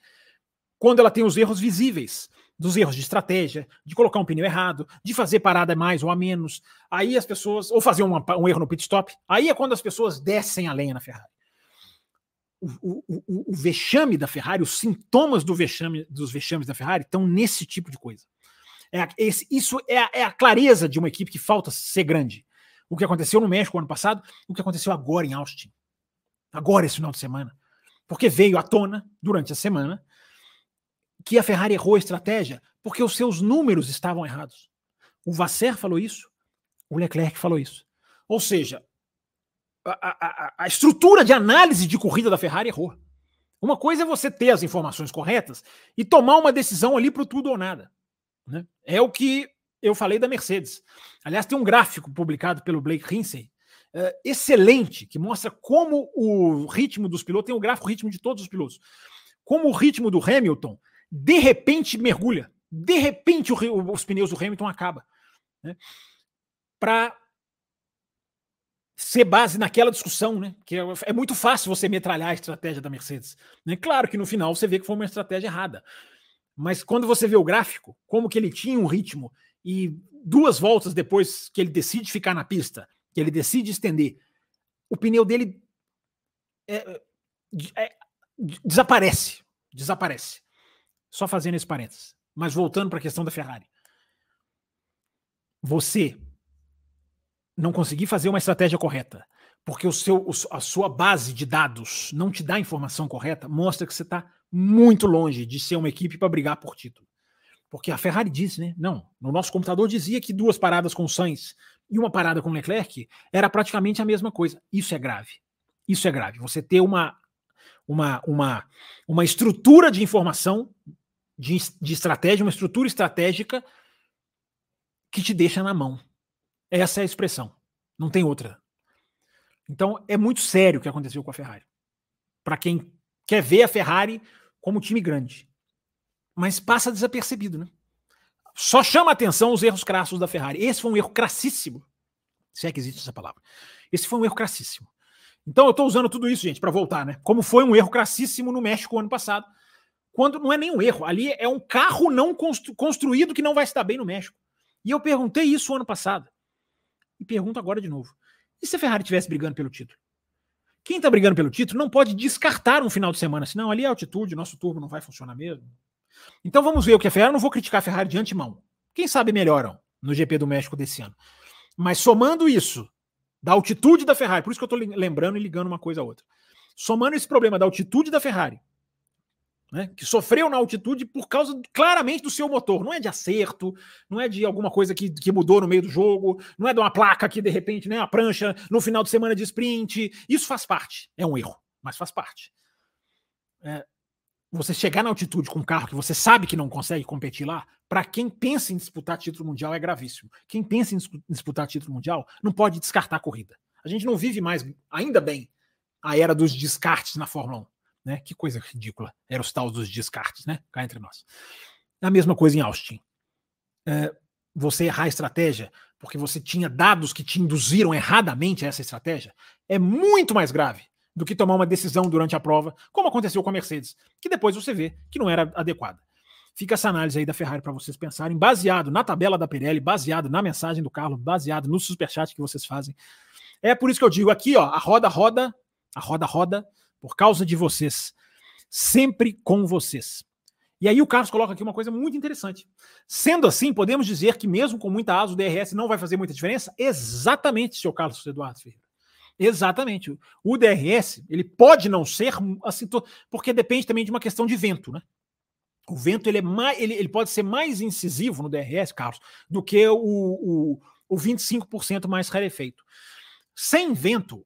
[SPEAKER 2] quando ela tem os erros visíveis dos erros de estratégia, de colocar um pneu errado, de fazer parada mais ou a menos. Aí as pessoas, ou fazer uma, um erro no pit stop. Aí é quando as pessoas descem a lenha na Ferrari. O, o, o, o vexame da Ferrari, os sintomas do vexame, dos vexames da Ferrari estão nesse tipo de coisa. É, esse, isso é a, é a clareza de uma equipe que falta ser grande. O que aconteceu no México ano passado, o que aconteceu agora em Austin. Agora, esse final de semana. Porque veio à tona, durante a semana, que a Ferrari errou a estratégia porque os seus números estavam errados. O Vasser falou isso, o Leclerc falou isso. Ou seja, a, a, a, estrutura de análise de corrida da Ferrari errou. Uma coisa é você ter as informações corretas e tomar uma decisão ali para tudo ou nada. Né? É o que eu falei da Mercedes. Aliás, tem um gráfico publicado pelo Blake Rinsey, é, excelente, que mostra como o ritmo dos pilotos, tem o um gráfico ritmo de todos os pilotos, como o ritmo do Hamilton de repente mergulha. de repente o, os pneus do Hamilton acabam. Né? Para ser base naquela discussão, né? Que é, é, muito fácil você metralhar a estratégia da Mercedes. Né? Claro que no final você vê que foi uma estratégia errada. Mas quando você vê o gráfico, como que ele tinha um ritmo, e duas voltas depois que ele decide ficar na pista, que ele decide estender, o pneu dele é, é, desaparece. Desaparece. Só fazendo esse parênteses. Mas voltando para a questão da Ferrari. Você não conseguir fazer uma estratégia correta, porque o seu, a sua base de dados não te dá a informação correta, mostra que você está muito longe de ser uma equipe para brigar por título. Porque a Ferrari disse, né? Não, no nosso computador dizia que duas paradas com Sainz e uma parada com Leclerc era praticamente a mesma coisa. Isso é grave. Isso é grave. Você ter uma, uma, uma, uma estrutura de informação, de, de estratégia, uma estrutura estratégica que te deixa na mão. Essa é a expressão. Não tem outra. Então é muito sério o que aconteceu com a Ferrari. Para quem quer ver a Ferrari como time grande. Mas passa desapercebido, né? Só chama atenção os erros crassos da Ferrari. Esse foi um erro crassíssimo. Se é que existe essa palavra. Esse foi um erro crassíssimo. Então eu estou usando tudo isso, gente, para voltar, né? Como foi um erro crassíssimo no México ano passado. Quando não é nem um erro, ali é um carro não constru construído que não vai estar bem no México. E eu perguntei isso ano passado. E pergunto agora de novo. E se a Ferrari estivesse brigando pelo título? Quem está brigando pelo título não pode descartar um final de semana, senão ali é altitude, nosso turbo não vai funcionar mesmo. Então vamos ver o que a Ferrari. Eu não vou criticar a Ferrari de antemão. Quem sabe melhoram no GP do México desse ano. Mas somando isso, da altitude da Ferrari, por isso que eu estou lembrando e ligando uma coisa a outra. Somando esse problema da altitude da Ferrari né, que sofreu na altitude por causa claramente do seu motor. Não é de acerto, não é de alguma coisa que, que mudou no meio do jogo, não é de uma placa que de repente, né, a prancha no final de semana de sprint. Isso faz parte. É um erro, mas faz parte. É, você chegar na altitude com um carro que você sabe que não consegue competir lá, para quem pensa em disputar título mundial é gravíssimo. Quem pensa em disputar título mundial não pode descartar a corrida. A gente não vive mais, ainda bem, a era dos descartes na Fórmula 1 né? Que coisa ridícula. Era os tal dos descartes, né? Cá entre nós. A mesma coisa em Austin. É, você errar a estratégia porque você tinha dados que te induziram erradamente a essa estratégia é muito mais grave do que tomar uma decisão durante a prova, como aconteceu com a Mercedes, que depois você vê que não era adequada. Fica essa análise aí da Ferrari para vocês pensarem, baseado na tabela da Pirelli, baseado na mensagem do Carlos, baseado no superchat que vocês fazem. É por isso que eu digo aqui, ó, a roda roda, a roda roda, por causa de vocês, sempre com vocês. E aí o Carlos coloca aqui uma coisa muito interessante. Sendo assim, podemos dizer que mesmo com muita asa, o DRS não vai fazer muita diferença? Exatamente, senhor Carlos Eduardo Ferreira. Exatamente. O DRS, ele pode não ser assim, porque depende também de uma questão de vento, né? O vento ele, é mais, ele, ele pode ser mais incisivo no DRS, Carlos, do que o, o, o 25% mais rarefeito. Sem vento,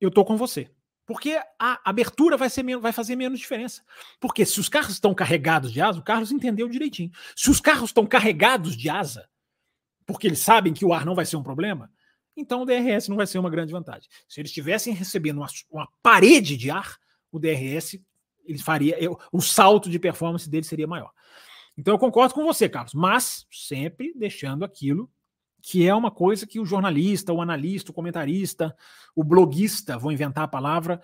[SPEAKER 2] eu tô com você. Porque a abertura vai, ser, vai fazer menos diferença. Porque se os carros estão carregados de asa, o Carlos entendeu direitinho. Se os carros estão carregados de asa, porque eles sabem que o ar não vai ser um problema, então o DRS não vai ser uma grande vantagem. Se eles estivessem recebendo uma, uma, parede de ar, o DRS ele faria eu, o salto de performance dele seria maior. Então eu concordo com você, Carlos, mas sempre deixando aquilo que é uma coisa que o jornalista, o analista, o comentarista, o bloguista, vou inventar a palavra,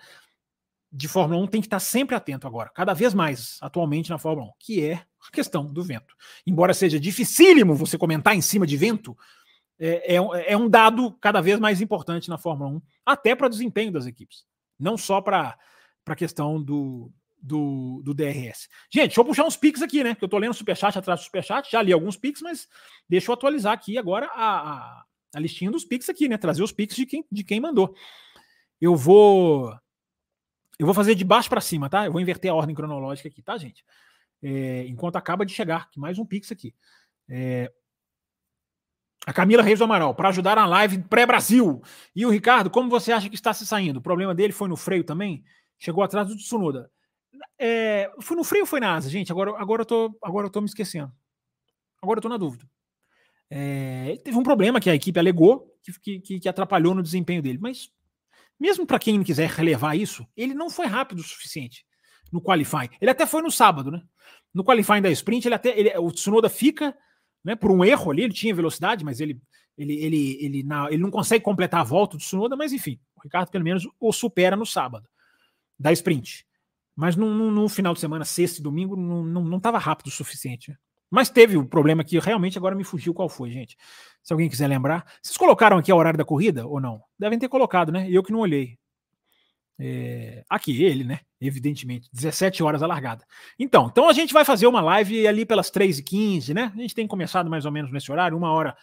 [SPEAKER 2] de Fórmula 1 tem que estar sempre atento agora, cada vez mais atualmente na Fórmula 1, que é a questão do vento. Embora seja dificílimo você comentar em cima de vento, é, é, é um dado cada vez mais importante na Fórmula 1, até para o desempenho das equipes, não só para a questão do, do, do DRS. Gente, deixa eu puxar uns pics aqui, né? Que eu tô lendo superchat atrás do superchat, já li alguns pics, mas deixa eu atualizar aqui agora a, a, a listinha dos pics aqui, né? Trazer os pics de quem, de quem mandou. Eu vou. Eu vou fazer de baixo para cima, tá? Eu vou inverter a ordem cronológica aqui, tá, gente? É, enquanto acaba de chegar, que mais um pix aqui. É, a Camila Reis do Amaral, para ajudar na live pré-Brasil. E o Ricardo, como você acha que está se saindo? O problema dele foi no freio também? Chegou atrás do Tsunoda. É, foi no freio ou foi na asa, gente? Agora, agora, eu tô, agora eu tô me esquecendo. Agora eu tô na dúvida. É, teve um problema que a equipe alegou que, que, que atrapalhou no desempenho dele, mas mesmo para quem quiser relevar isso, ele não foi rápido o suficiente. no qualifying. Ele até foi no sábado, né? No qualifying da sprint, ele até ele, o Tsunoda fica, né, por um erro ali, ele tinha velocidade, mas ele ele, ele, ele, na, ele não consegue completar a volta do Tsunoda, mas enfim, o Ricardo pelo menos o supera no sábado da sprint. Mas no, final de semana, sexta e domingo, não estava rápido o suficiente. Mas teve o problema que realmente agora me fugiu qual foi, gente. Se alguém quiser lembrar. Vocês colocaram aqui o horário da corrida ou não? Devem ter colocado, né? Eu que não olhei. É, aqui, ele, né? Evidentemente, 17 horas a largada. Então, então a gente vai fazer uma live ali pelas 3h15, né? A gente tem começado mais ou menos nesse horário, uma hora,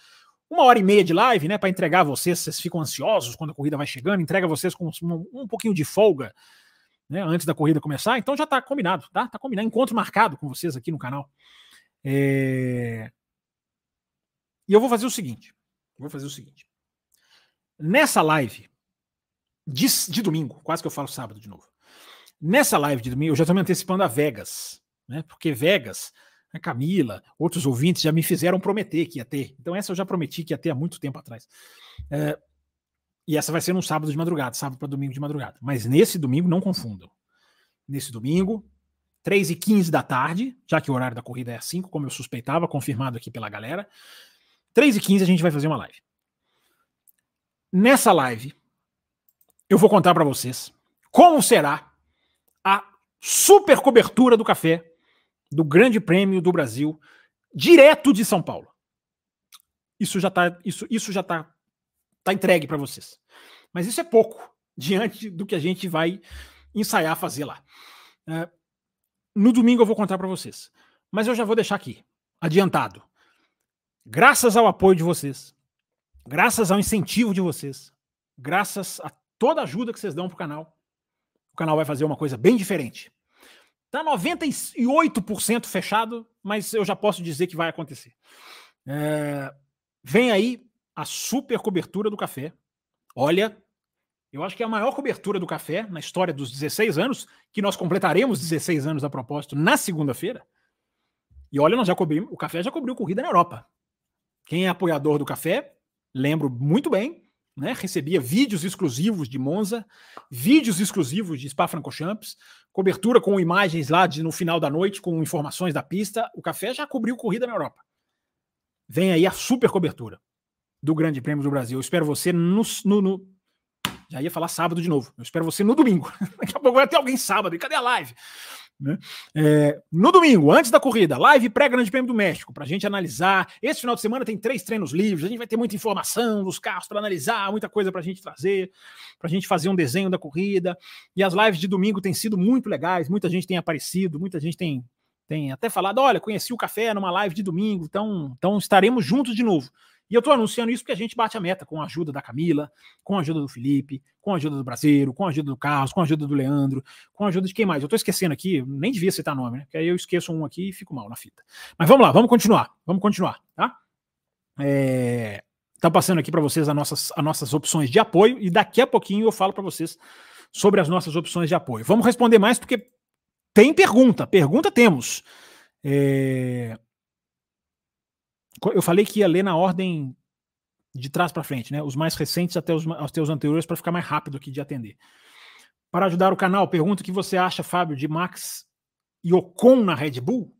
[SPEAKER 2] uma hora e meia de live, né? Para entregar vocês, vocês ficam ansiosos quando a corrida vai chegando, entrega vocês com um, um pouquinho de folga, né? Antes da corrida começar. Então já tá combinado, tá? Tá combinado. Encontro marcado com vocês aqui no canal. É... E eu vou fazer o seguinte. Vou fazer o seguinte. Nessa live, de, de, domingo, quase que eu falo sábado de novo. Nessa live de domingo, eu já estou me antecipando a Vegas, né? Porque Vegas, a Camila, outros ouvintes já me fizeram prometer que ia ter. Então, essa eu já prometi que ia ter há muito tempo atrás. É, e essa vai ser num sábado de madrugada, sábado para domingo de madrugada. Mas nesse domingo, não confundam. Nesse domingo, 3 e 15 da tarde, já que o horário da corrida é 5, como eu suspeitava, confirmado aqui pela galera. 3 e 15 a gente vai fazer uma live. Nessa live, eu vou contar para vocês como será a super cobertura do café do Grande Prêmio do Brasil, direto de São Paulo. Isso já está isso, isso já tá, tá entregue para vocês. Mas isso é pouco <laughs> diante do que a gente vai ensaiar fazer lá. É, no domingo eu vou contar para vocês. Mas eu já vou deixar aqui, adiantado. Graças ao apoio de vocês, graças ao incentivo de vocês, graças a toda a ajuda que vocês dão pro canal, o canal vai fazer uma coisa bem diferente. Tá 98% fechado, mas eu já posso dizer que vai acontecer. É, vem aí a super cobertura do café. Olha, eu acho que é a maior cobertura do café na história dos 16 anos, que nós completaremos 16 anos a propósito na segunda-feira. E olha, nós já cobrimos, o café já cobriu corrida na Europa. Quem é apoiador do café, lembro muito bem, né? Recebia vídeos exclusivos de Monza, vídeos exclusivos de Spa-Francorchamps, cobertura com imagens lá de, no final da noite com informações da pista. O café já cobriu corrida na Europa. Vem aí a super cobertura do Grande Prêmio do Brasil. Eu espero você no, no, no já ia falar sábado de novo. Eu espero você no domingo. <laughs> Daqui a pouco vai ter alguém sábado. E cadê a live? Né? É, no domingo, antes da corrida, live pré-Grande Prêmio do México, para a gente analisar. Esse final de semana tem três treinos livres, a gente vai ter muita informação dos carros para analisar, muita coisa para a gente trazer, para a gente fazer um desenho da corrida. E as lives de domingo têm sido muito legais, muita gente tem aparecido, muita gente tem, tem até falado: olha, conheci o café numa live de domingo, então, então estaremos juntos de novo. E eu estou anunciando isso porque a gente bate a meta com a ajuda da Camila, com a ajuda do Felipe, com a ajuda do Brasileiro, com a ajuda do Carlos, com a ajuda do Leandro, com a ajuda de quem mais? Eu estou esquecendo aqui, nem devia citar nome, né? Porque aí eu esqueço um aqui e fico mal na fita. Mas vamos lá, vamos continuar. Vamos continuar, tá? É, tá passando aqui para vocês as nossas, as nossas opções de apoio e daqui a pouquinho eu falo para vocês sobre as nossas opções de apoio. Vamos responder mais porque tem pergunta. Pergunta temos. É, eu falei que ia ler na ordem de trás para frente, né? Os mais recentes até os, os anteriores para ficar mais rápido aqui de atender. Para ajudar o canal, pergunta o que você acha, Fábio, de Max e Ocon na Red Bull.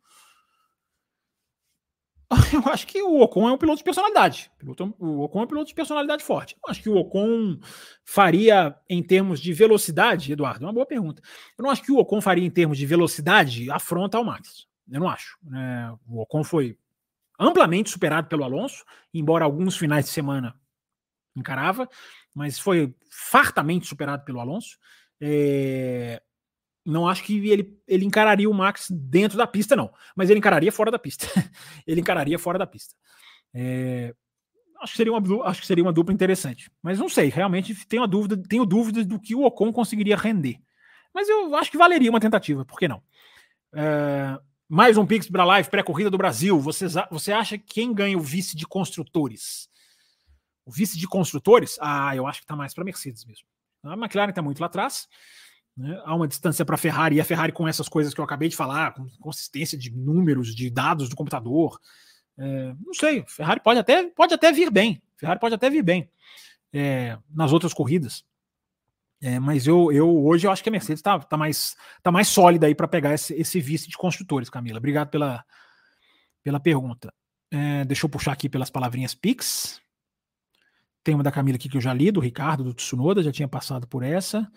[SPEAKER 2] <laughs> Eu acho que o Ocon é um piloto de personalidade. O Ocon é um piloto de personalidade forte. Eu acho que o Ocon faria em termos de velocidade, Eduardo, é uma boa pergunta. Eu não acho que o Ocon faria em termos de velocidade afronta ao Max. Eu não acho. É, o Ocon foi amplamente superado pelo Alonso, embora alguns finais de semana encarava, mas foi fartamente superado pelo Alonso. É... Não acho que ele, ele encararia o Max dentro da pista, não. Mas ele encararia fora da pista. <laughs> ele encararia fora da pista. É... Acho, que seria uma, acho que seria uma dupla interessante. Mas não sei, realmente tenho, dúvida, tenho dúvidas do que o Ocon conseguiria render. Mas eu acho que valeria uma tentativa, por que não? É... Mais um Pix para live pré-corrida do Brasil. Você, você acha que quem ganha o vice de construtores? O vice de construtores? Ah, eu acho que está mais para Mercedes mesmo. A McLaren está muito lá atrás. Né? Há uma distância para a Ferrari e a Ferrari com essas coisas que eu acabei de falar, com consistência de números, de dados do computador. É, não sei, Ferrari pode até, pode até vir bem. Ferrari pode até vir bem é, nas outras corridas. É, mas eu, eu hoje eu acho que a Mercedes está tá mais, tá mais sólida aí para pegar esse, esse vice de construtores, Camila. Obrigado pela, pela pergunta. É, deixa eu puxar aqui pelas palavrinhas Pix. Tem uma da Camila aqui que eu já li, do Ricardo, do Tsunoda, já tinha passado por essa.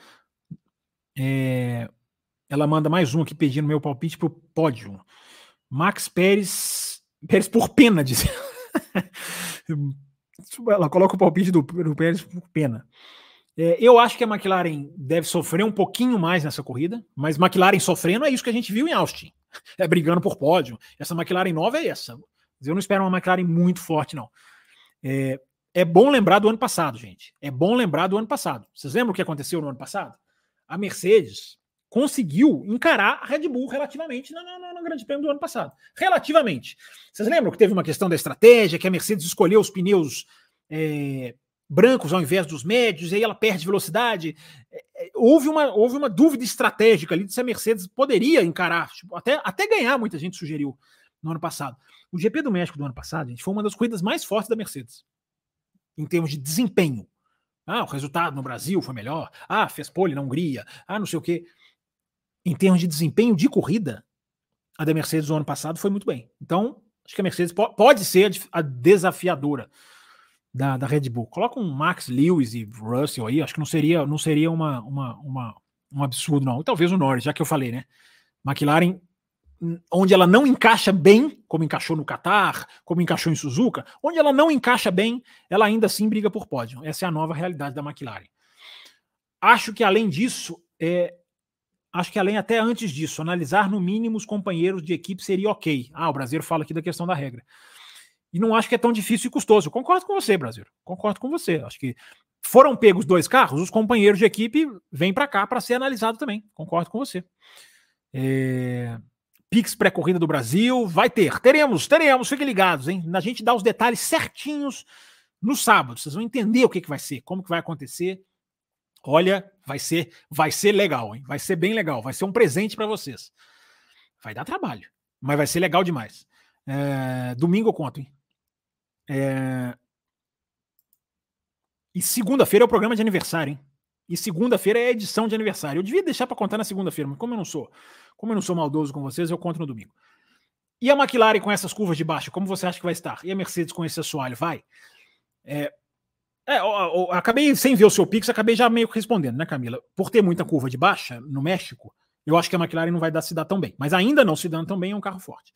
[SPEAKER 2] É, ela manda mais um aqui pedindo meu palpite para o pódio. Max Pérez. Pérez por pena, diz. <laughs> ela coloca o palpite do, do Pérez por pena. É, eu acho que a McLaren deve sofrer um pouquinho mais nessa corrida, mas McLaren sofrendo é isso que a gente viu em Austin. <laughs> É brigando por pódio. Essa McLaren nova é essa. Eu não espero uma McLaren muito forte, não. É, é bom lembrar do ano passado, gente. É bom lembrar do ano passado. Vocês lembram o que aconteceu no ano passado? A Mercedes conseguiu encarar a Red Bull relativamente no, Grande Prêmio do ano passado. Relativamente. Vocês lembram que teve uma questão da estratégia, que a Mercedes escolheu os pneus é, brancos ao invés dos médios, e aí ela perde velocidade. É, é, houve, uma, houve uma dúvida estratégica ali de se a Mercedes poderia encarar, tipo, até, até ganhar, muita gente sugeriu no ano passado. O GP do México do ano passado, gente, foi uma das corridas mais fortes da Mercedes, em termos de desempenho. Ah, o resultado no Brasil foi melhor. Ah, fez pole na Hungria. Ah, não sei o quê. Em termos de desempenho de corrida, a da Mercedes do ano passado foi muito bem. Então, acho que a Mercedes pode ser a desafiadora da, da Red Bull. Coloca um Max Lewis e Russell aí, acho que não seria, não seria uma, uma, uma, um absurdo, não. talvez o Norris, já que eu falei, né? McLaren, onde ela não encaixa bem, como encaixou no Qatar, como encaixou em Suzuka, onde ela não encaixa bem, ela ainda assim briga por pódio. Essa é a nova realidade da McLaren. Acho que além disso, é, acho que além até antes disso, analisar no mínimo os companheiros de equipe seria ok. Ah, o brasileiro fala aqui da questão da regra. E não acho que é tão difícil e custoso. concordo com você, Brasil. Concordo com você. Acho que foram pegos dois carros, os companheiros de equipe vêm para cá para ser analisado também. Concordo com você. É... Pix pré-corrida do Brasil, vai ter. Teremos, teremos, fiquem ligados, hein? A gente dá os detalhes certinhos no sábado. Vocês vão entender o que, que vai ser, como que vai acontecer. Olha, vai ser, vai ser legal, hein? Vai ser bem legal, vai ser um presente para vocês. Vai dar trabalho, mas vai ser legal demais. É... Domingo eu conto, hein? É... E segunda-feira é o programa de aniversário, hein? E segunda-feira é a edição de aniversário. Eu devia deixar para contar na segunda-feira, mas como eu não sou, como eu não sou maldoso com vocês, eu conto no domingo. E a McLaren com essas curvas de baixo, como você acha que vai estar? E a Mercedes com esse assoalho, vai? É, é, acabei, sem ver o seu Pix, acabei já meio que respondendo, né, Camila? Por ter muita curva de baixa no México, eu acho que a McLaren não vai dar, se dar tão bem. Mas ainda não se dando tão bem, é um carro forte.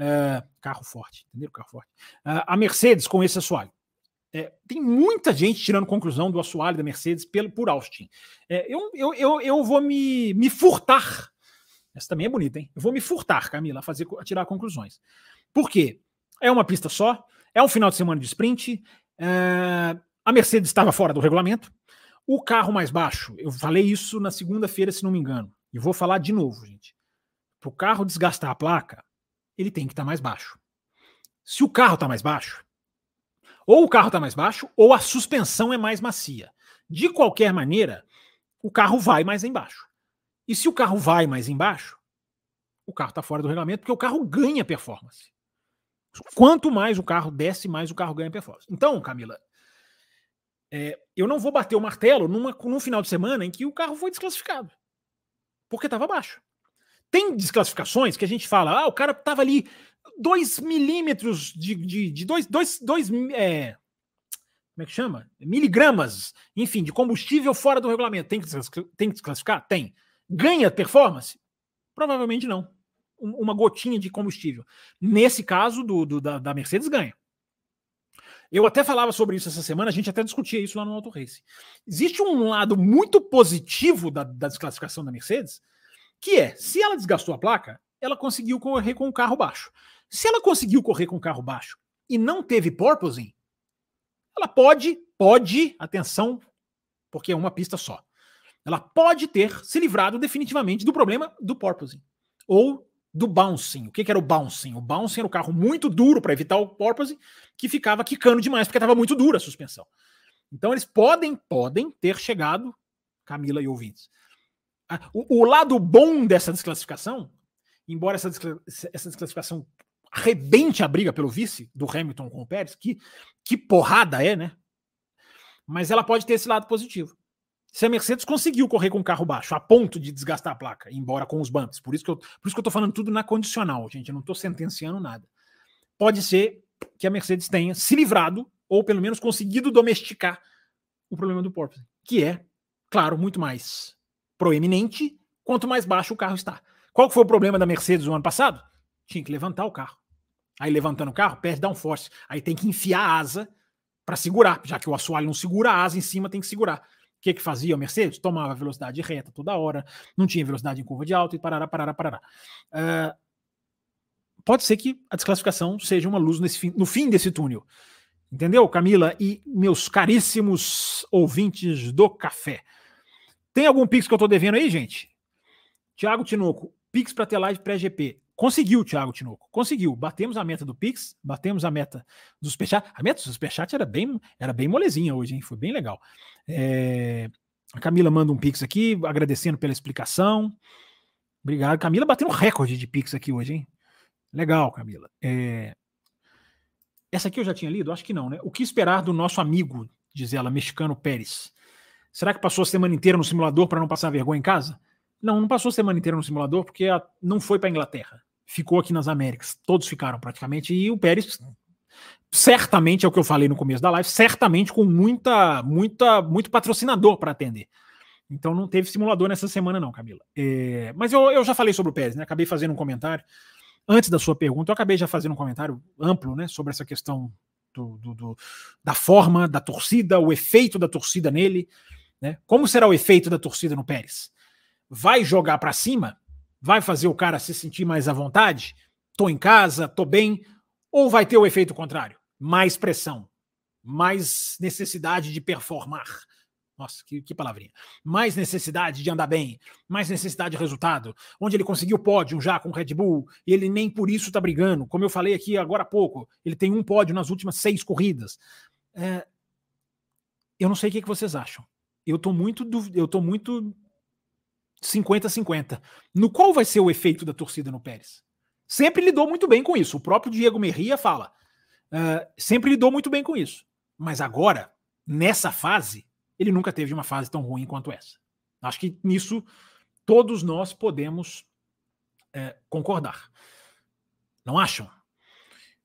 [SPEAKER 2] Uh, carro forte, entendeu? Carro forte. Uh, a Mercedes com esse assoalho. É, tem muita gente tirando conclusão do assoalho da Mercedes pelo, por Austin. É, eu, eu, eu, eu vou me, me furtar. Essa também é bonita, hein? Eu vou me furtar, Camila, a, fazer, a tirar conclusões. Por quê? É uma pista só, é um final de semana de sprint. É, a Mercedes estava fora do regulamento. O carro mais baixo, eu falei isso na segunda-feira, se não me engano, e vou falar de novo, gente. Para o carro desgastar a placa, ele tem que estar tá mais baixo. Se o carro está mais baixo, ou o carro está mais baixo, ou a suspensão é mais macia. De qualquer maneira, o carro vai mais embaixo. E se o carro vai mais embaixo, o carro está fora do regulamento, porque o carro ganha performance. Quanto mais o carro desce, mais o carro ganha performance. Então, Camila, é, eu não vou bater o martelo numa, num final de semana em que o carro foi desclassificado. Porque estava baixo. Tem desclassificações que a gente fala, ah, o cara tava ali 2 milímetros de, de, de dois, dois, dois é, como é que chama? Miligramas, enfim, de combustível fora do regulamento. Tem que, tem que desclassificar? Tem. Ganha performance? Provavelmente não. Uma gotinha de combustível. Nesse caso do, do da, da, Mercedes, ganha. Eu até falava sobre isso essa semana, a gente até discutia isso lá no Auto Race. Existe um lado muito positivo da, da desclassificação da Mercedes, que é, se ela desgastou a placa, ela conseguiu correr com o carro baixo. Se ela conseguiu correr com o carro baixo e não teve porpoising, ela pode, pode, atenção, porque é uma pista só. Ela pode ter se livrado definitivamente do problema do porpoising ou do bouncing. O que, que era o bouncing? O bouncing era o carro muito duro para evitar o porpoising, que ficava quicando demais porque estava muito dura a suspensão. Então eles podem, podem ter chegado, Camila e ouvintes, o, o, lado bom dessa desclassificação, embora essa, essa desclassificação arrebente a briga pelo vice do Hamilton com o Pérez, que, que porrada é, né? Mas ela pode ter esse lado positivo. se a Mercedes conseguiu correr com o carro baixo, a ponto de desgastar a placa, embora com os bumps. Por isso que eu, por isso que eu tô falando tudo na condicional, gente. Eu não tô sentenciando nada. Pode ser que a Mercedes tenha se livrado, ou pelo menos conseguido domesticar o problema do porpoise, que é, claro, muito mais proeminente quanto mais baixo o carro está. Qual foi o problema da Mercedes no ano passado? Tinha que levantar o carro. Aí levantando o carro, perde downforce. Aí tem que enfiar a asa para segurar, já que o assoalho não segura, a asa em cima tem que segurar. O que, que fazia o Mercedes? Tomava velocidade reta toda hora, não tinha velocidade em curva de alta e parará, parará, parará. Uh, pode ser que a desclassificação seja uma luz nesse fim, no fim desse túnel. Entendeu, Camila e meus caríssimos ouvintes do café? Tem algum Pix que eu tô devendo aí, gente? Tiago Tinoco, Pix para ter live pré-GP. Conseguiu, Thiago Tinoco. Conseguiu. Batemos a meta do Pix, batemos a meta do Superchat. A meta do Superchat era bem, era bem molezinha hoje, hein? Foi bem legal. É... A Camila manda um Pix aqui, agradecendo pela explicação. Obrigado. Camila batendo recorde de Pix aqui hoje, hein? Legal, Camila. É... Essa aqui eu já tinha lido? Acho que não, né? O que esperar do nosso amigo, diz ela, mexicano Pérez? Será que passou a semana inteira no simulador para não passar vergonha em casa? Não, não passou a semana inteira no simulador porque não foi para a Inglaterra ficou aqui nas Américas. Todos ficaram praticamente. E o Pérez, certamente, é o que eu falei no começo da live, certamente com muita, muita, muito patrocinador para atender. Então não teve simulador nessa semana, não, Camila. É, mas eu, eu já falei sobre o Pérez, né? Acabei fazendo um comentário. Antes da sua pergunta, eu acabei já fazendo um comentário amplo né, sobre essa questão do, do, do, da forma da torcida, o efeito da torcida nele. Né? Como será o efeito da torcida no Pérez? Vai jogar para cima? vai fazer o cara se sentir mais à vontade? Tô em casa, tô bem, ou vai ter o efeito contrário? Mais pressão, mais necessidade de performar. Nossa, que, que, palavrinha. Mais necessidade de andar bem, mais necessidade de resultado. Onde ele conseguiu pódio já com o Red Bull, e ele nem por isso está brigando. Como eu falei aqui agora há pouco, ele tem um pódio nas últimas seis corridas. É, eu não sei o que, que vocês acham. Eu estou muito, eu tô muito 50-50. No qual vai ser o efeito da torcida no Pérez? Sempre lidou muito bem com isso. O próprio Diego Merria fala. Uh, sempre lidou muito bem com isso. Mas agora, nessa fase, ele nunca teve uma fase tão ruim quanto essa. Acho que nisso todos nós podemos é, concordar. Não acham?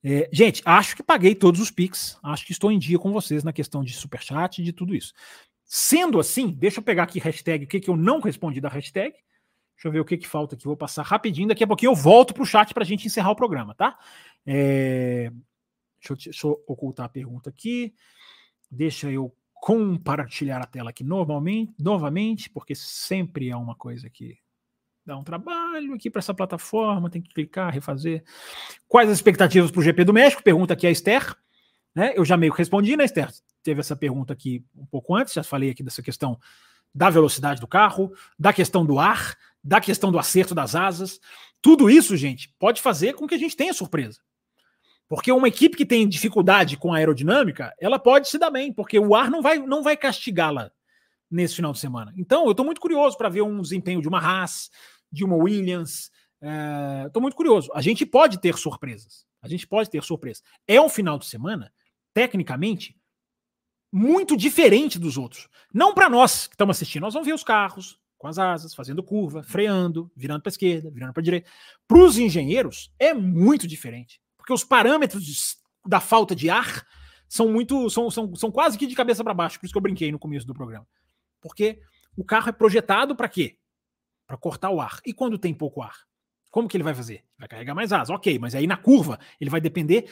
[SPEAKER 2] É, gente, acho que paguei todos os Pix. Acho que estou em dia com vocês na questão de superchat e de tudo isso. Sendo assim, deixa eu pegar aqui hashtag, o que, que eu não respondi da hashtag. Deixa eu ver o que, que falta aqui. Vou passar rapidinho. Daqui a pouquinho eu volto para o chat para a gente encerrar o programa, tá? É... Deixa, eu, deixa, eu, ocultar a pergunta aqui. Deixa eu compartilhar a tela aqui normalmente, novamente, porque sempre é uma coisa que dá um trabalho aqui para essa plataforma. Tem que clicar, refazer. Quais as expectativas para o GP do México? Pergunta aqui a Esther. Né? Eu já meio que respondi, né, Esther? Teve essa pergunta aqui um pouco antes, já falei aqui dessa questão da velocidade do carro, da questão do ar, da questão do acerto das asas. Tudo isso, gente, pode fazer com que a gente tenha surpresa. Porque uma equipe que tem dificuldade com a aerodinâmica, ela pode se dar bem, porque o ar não vai, não vai castigá-la nesse final de semana. Então, eu estou muito curioso para ver um desempenho de uma Haas, de uma Williams. Estou é, muito curioso. A gente pode ter surpresas. A gente pode ter surpresa. É um final de semana tecnicamente, muito diferente dos outros. Não para nós que estamos assistindo, nós vamos ver os carros com as asas, fazendo curva, freando, virando para esquerda, virando para direita. Para os engenheiros, é muito diferente, porque os parâmetros da falta de ar são muito, são, são, são quase que de cabeça para baixo, por isso que eu brinquei no começo do programa. Porque o carro é projetado para quê? Para cortar o ar. E quando tem pouco ar? Como que ele vai fazer? Vai carregar mais asa, ok, mas aí na curva ele vai depender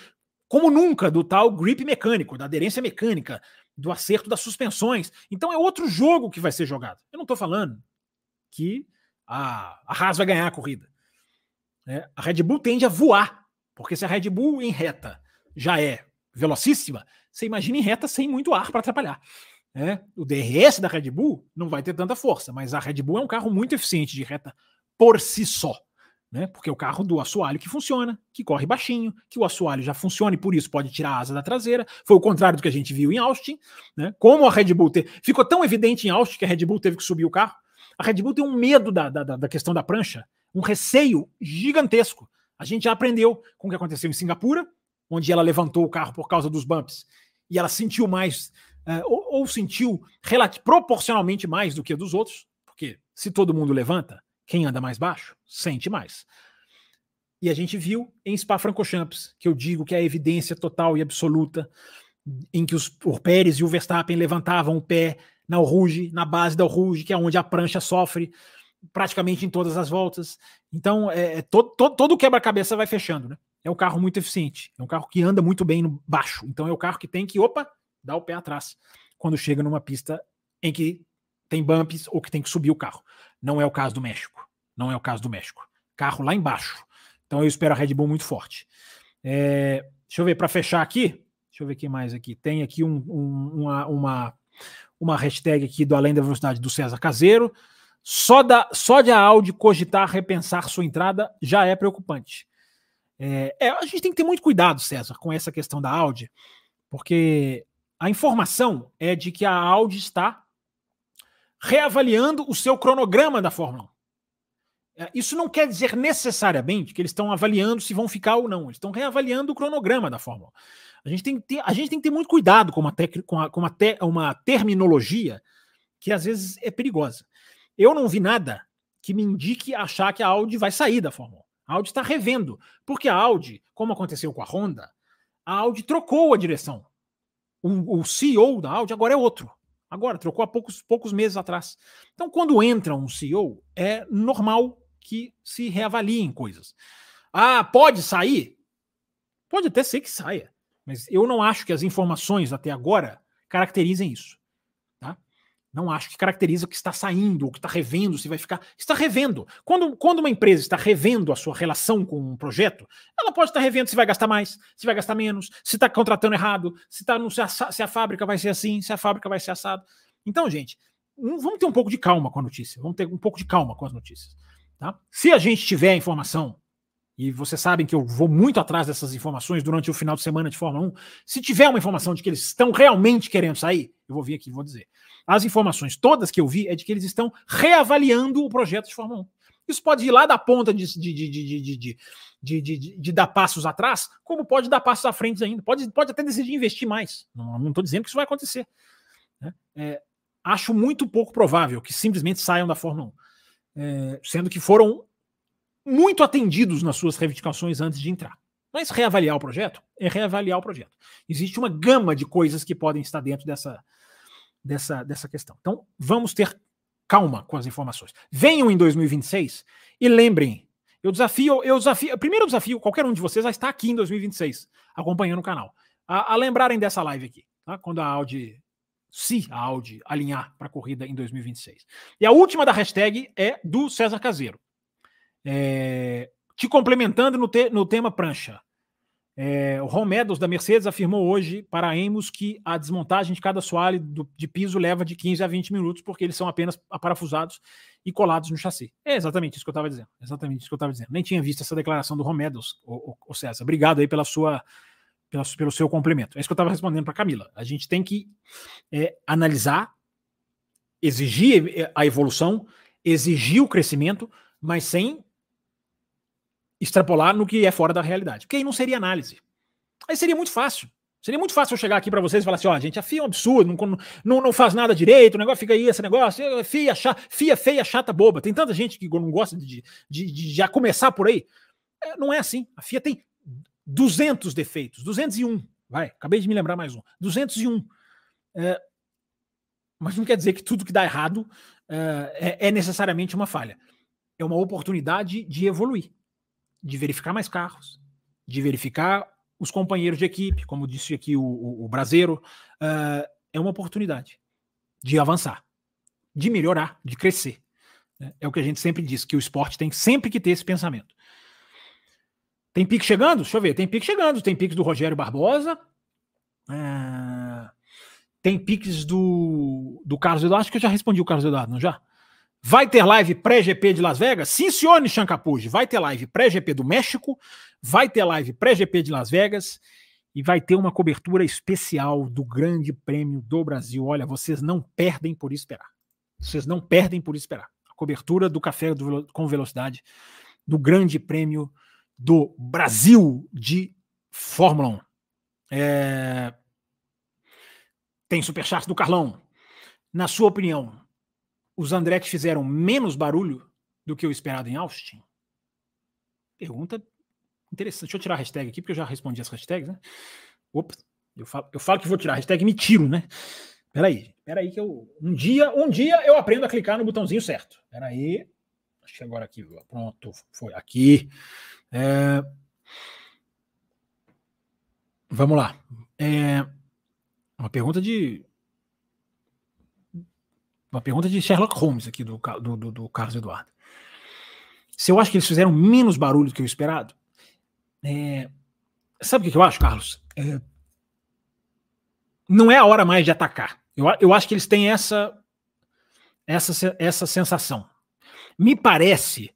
[SPEAKER 2] como nunca do tal grip mecânico, da aderência mecânica, do acerto das suspensões. Então é outro jogo que vai ser jogado. Eu não estou falando que a, a Haas vai ganhar a corrida. É, a Red Bull tende a voar, porque se a Red Bull em reta já é velocíssima, você imagina em reta sem muito ar para atrapalhar. É, o DRS da Red Bull não vai ter tanta força, mas a Red Bull é um carro muito eficiente de reta por si só né? Porque é o carro do assoalho que funciona, que corre baixinho, que o assoalho já funciona e por isso pode tirar a asa da traseira. Foi o contrário do que a gente viu em Austin, né? Como a Red Bull te... ficou tão evidente em Austin que a Red Bull teve que subir o carro. A Red Bull tem um medo da, da, da questão da prancha, um receio gigantesco. A gente já aprendeu com o que aconteceu em Singapura, onde ela levantou o carro por causa dos bumps e ela sentiu mais é, ou, ou, sentiu proporcionalmente mais do que dos outros, porque se todo mundo levanta, quem anda mais baixo sente mais. E a gente viu em Spa-Francorchamps, que eu digo que é a evidência total e absoluta em que os, o Pérez e o Verstappen levantavam o pé na Rouge, na base da Rouge, que é onde a prancha sofre praticamente em todas as voltas. Então, é, é todo, todo, todo quebra-cabeça vai fechando, né? É um carro muito eficiente, é um carro que anda muito bem no baixo. Então, é o carro que tem que, opa, dar o pé atrás quando chega numa pista em que tem bumps ou que tem que subir o carro. Não é o caso do México. Não é o caso do México. Carro lá embaixo. Então, eu espero a Red Bull muito forte. É, deixa eu ver, para fechar aqui, deixa eu ver o que mais aqui. Tem aqui um, um, uma, uma, uma hashtag aqui do Além da Velocidade do César Caseiro. Só, da, só de a Audi cogitar repensar sua entrada já é preocupante. É, é, a gente tem que ter muito cuidado, César, com essa questão da Audi, porque a informação é de que a Audi está reavaliando o seu cronograma da Fórmula 1. É, isso não quer dizer necessariamente que eles estão avaliando se vão ficar ou não. Eles estão reavaliando o cronograma da Fórmula 1. A gente tem que ter, a gente tem que ter muito cuidado com uma, tec, com, a, com uma, te, uma terminologia que às vezes é perigosa. Eu não vi nada que me indique achar que a Audi vai sair da Fórmula 1. A Audi está revendo, porque a Audi, como aconteceu com a Honda, a Audi trocou a direção. O, o CEO da Audi agora é outro. Agora, trocou há poucos, poucos meses atrás. Então, quando entra um CEO, é normal que se reavaliem coisas. Ah, pode sair? Pode até ser que saia, mas eu não acho que as informações até agora caracterizem isso. Não acho que caracteriza o que está saindo, ou que está revendo, se vai ficar. Está revendo. Quando, quando uma empresa está revendo a sua relação com um projeto, ela pode estar revendo se vai gastar mais, se vai gastar menos, se está contratando errado, se, tá no, se, a, se a fábrica vai ser assim, se a fábrica vai ser assado. Então, gente, vamos ter um pouco de calma com a notícia. Vamos ter um pouco de calma com as notícias. Tá? Se a gente tiver a informação, e vocês sabem que eu vou muito atrás dessas informações durante o final de semana de Fórmula 1, se tiver uma informação de que eles estão realmente querendo sair, eu vou vir aqui e vou dizer. As informações todas que eu vi é de que eles estão reavaliando o projeto de Fórmula 1. Isso pode ir lá da ponta de, de, de, de, de, dar passos atrás, como pode dar passos à frente ainda. Pode, pode até decidir investir mais. Não estou dizendo que isso vai acontecer. Né? É, acho muito pouco provável que simplesmente saiam da Fórmula 1. É, sendo que foram muito atendidos nas suas reivindicações antes de entrar. Mas reavaliar o projeto é reavaliar o projeto. Existe uma gama de coisas que podem estar dentro dessa, dessa, dessa questão. Então, vamos ter calma com as informações. Venham em 2026 e lembrem, eu desafio, eu desafio, primeiro desafio, qualquer um de vocês a estar aqui em 2026, acompanhando o canal, a, a lembrarem dessa live aqui, tá? quando a Audi, se a Audi alinhar para a corrida em 2026. E a última da hashtag é do César Caseiro. É, te complementando no, te, no tema prancha. É, o Ron Meadows, da Mercedes, afirmou hoje para a Amos que a desmontagem de cada soalho do, de piso leva de 15 a 20 minutos, porque eles são apenas parafusados e colados no chassi. É exatamente isso que eu estava dizendo. Exatamente isso que eu estava dizendo. Nem tinha visto essa declaração do Ron Meadows, o César. Obrigado aí pela sua, pela, pelo seu complemento. É isso que eu estava respondendo para Camila. A gente tem que é, analisar, exigir é, a evolução, exigir o crescimento, mas sem extrapolar no que é fora da realidade. Porque aí não seria análise. Aí seria muito fácil. Seria muito fácil eu chegar aqui para vocês e falar assim: ó, gente, a FIA é um absurdo, não, não, não faz nada direito, o negócio fica aí, esse negócio, FIA, chata, FIA feia, chata, boba. Tem tanta gente que não gosta de, de, de já começar por aí. É, não é assim. A FIA tem 200 defeitos, 201. Vai, acabei de me lembrar mais um. 201. É, mas não quer dizer que tudo que dá errado é, é, é necessariamente uma falha. É uma oportunidade de evoluir de verificar mais carros, de verificar os companheiros de equipe, como disse aqui o, o, o Brasileiro, uh, é uma oportunidade de avançar, de melhorar, de crescer. Né? É o que a gente sempre diz, que o esporte tem sempre que ter esse pensamento. Tem pique chegando? Deixa eu ver. Tem pique chegando. Tem piques do Rogério Barbosa. Uh, tem piques do, do Carlos Eduardo. Acho que eu já respondi o Carlos Eduardo, não já? Vai ter live pré-GP de Las Vegas? Sim, senhor Nishan Capuji. Vai ter live pré-GP do México, vai ter live pré-GP de Las Vegas e vai ter uma cobertura especial do Grande Prêmio do Brasil. Olha, vocês não perdem por esperar. Vocês não perdem por esperar. A cobertura do Café do, com Velocidade do Grande Prêmio do Brasil de Fórmula 1. É... Tem superchat do Carlão. Na sua opinião, os Andretti fizeram menos barulho do que o esperado em Austin? Pergunta interessante. Deixa eu tirar a hashtag aqui, porque eu já respondi as hashtags, né? Opa, eu falo, eu falo que vou tirar a hashtag me tiro, né? Peraí, peraí que eu. Um dia, um dia eu aprendo a clicar no botãozinho certo. Peraí. Acho que agora aqui. Pronto, foi aqui. É... Vamos lá. É... Uma pergunta de. Uma pergunta de Sherlock Holmes aqui do, do, do Carlos Eduardo. Se eu acho que eles fizeram menos barulho do que o esperado, é... sabe o que eu acho, Carlos? É... Não é a hora mais de atacar. Eu, eu acho que eles têm essa, essa, essa sensação. Me parece,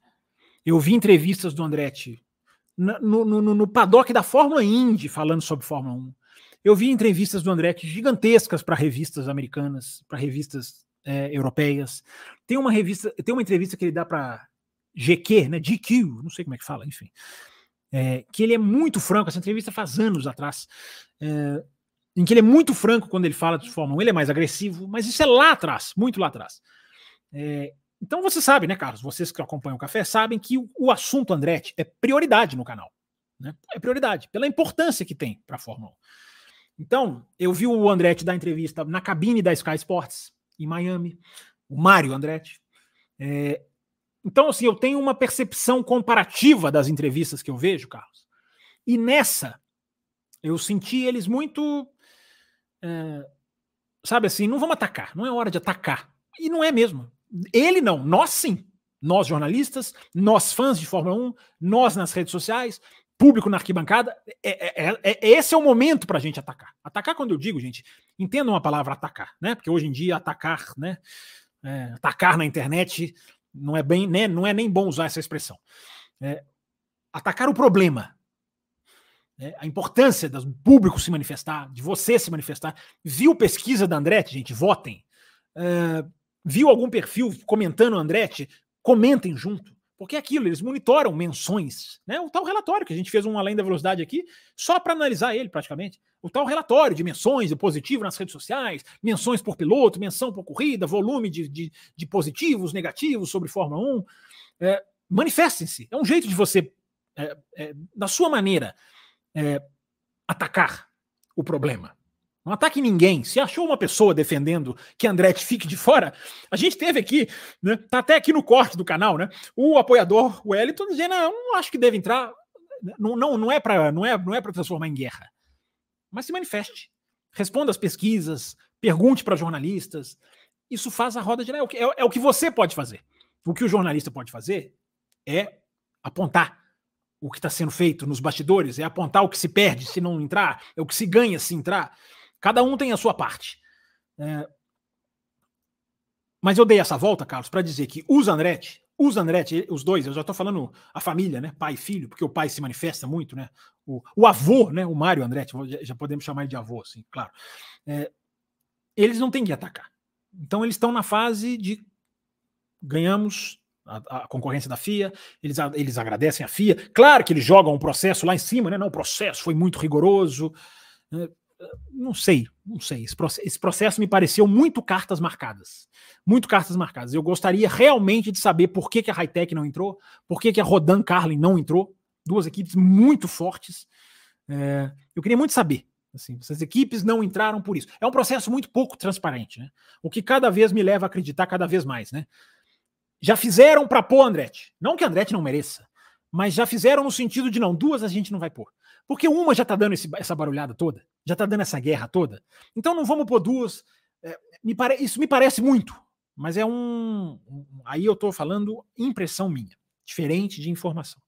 [SPEAKER 2] eu vi entrevistas do Andretti no, no, no, paddock da Fórmula Indy falando sobre Fórmula 1. Eu vi entrevistas do Andretti gigantescas para revistas americanas, para revistas é, europeias. Tem uma revista, tem uma entrevista que ele dá para GQ, né? GQ, não sei como é que fala, enfim. É, que ele é muito franco. Essa entrevista faz anos atrás. É, em que ele é muito franco quando ele fala de Fórmula 1, ele é mais agressivo, mas isso é lá atrás, muito lá atrás. É, então você sabe, né, Carlos? Vocês que acompanham o café sabem que o, o assunto Andretti é prioridade no canal. Né? É prioridade, pela importância que tem para a Fórmula 1. Então, eu vi o Andretti dar entrevista na cabine da Sky Sports, em Miami, o Mário Andretti. É, então, assim, eu tenho uma percepção comparativa das entrevistas que eu vejo, Carlos. E nessa, eu senti eles muito é, sabe assim, não vamos atacar, não é hora de atacar. E não é mesmo. Ele não, nós sim. Nós jornalistas, nós fãs de Fórmula 1, nós nas redes sociais, público na arquibancada, é, é, é, é esse é o momento para a gente atacar. Atacar, quando eu digo, gente, entendam a palavra atacar, né? Porque hoje em dia atacar, né? É, atacar na internet não é bem, né? Não é nem bom usar essa expressão. É, atacar o problema, né, a importância do público se manifestar, de você se manifestar. Viu pesquisa da Andretti, gente? Votem. Uh, viu algum perfil comentando Andretti? Comentem junto. Porque é aquilo, eles monitoram menções. Né? O tal relatório que a gente fez um além da velocidade aqui, só para analisar ele praticamente. O tal relatório de menções de positivo nas redes sociais, menções por piloto, menção por corrida, volume de, de, de positivos, negativos sobre Fórmula 1. É, Manifestem-se. É um jeito de você, é, é, da sua maneira, é, atacar o problema. Não ataque ninguém. Se achou uma pessoa defendendo que Andretti fique de fora, a gente teve aqui, né, tá até aqui no corte do canal, né? O apoiador Wellington dizendo: não, não acho que deve entrar. Não, não, não é para não é, não é para transformar em guerra. Mas se manifeste. Responda às pesquisas, pergunte para jornalistas. Isso faz a roda girar. É o, que, é, é o que você pode fazer. O que o jornalista pode fazer é apontar o que está sendo feito nos bastidores, é apontar o que se perde se não entrar, é o que se ganha se entrar. Cada um tem a sua parte. É... Mas eu dei essa volta, Carlos, para dizer que os Andretti, os Andretti, os dois, eu já estou falando a família, né? Pai e filho, porque o pai se manifesta muito, né? O, o avô, né? O Mário Andretti, já podemos chamar ele de avô, assim, claro. É... Eles não têm que atacar. Então eles estão na fase de ganhamos, a, a, concorrência da FIA, eles, eles agradecem a FIA. Claro que eles jogam um processo lá em cima, né? Não, o processo foi muito rigoroso. Né? Não sei, não sei. Esse processo, esse processo, me pareceu muito cartas marcadas. Muito cartas marcadas. Eu gostaria realmente de saber por que, que a Hightech não entrou, por que, que a Rodan Carlin não entrou. Duas equipes muito fortes. É, eu queria muito saber. Assim, essas equipes não entraram por isso. É um processo muito pouco transparente, né? O que cada vez me leva a acreditar cada vez mais, né? Já fizeram para pôr Andretti. Não que Andretti não mereça, mas já fizeram no sentido de não, duas a gente não vai pôr. Porque uma já tá dando esse, essa barulhada toda, já tá dando essa guerra toda. Então não vamos pôr duas. É, me pare, isso me parece muito, mas é um, um. Aí eu tô falando impressão minha, diferente de informação.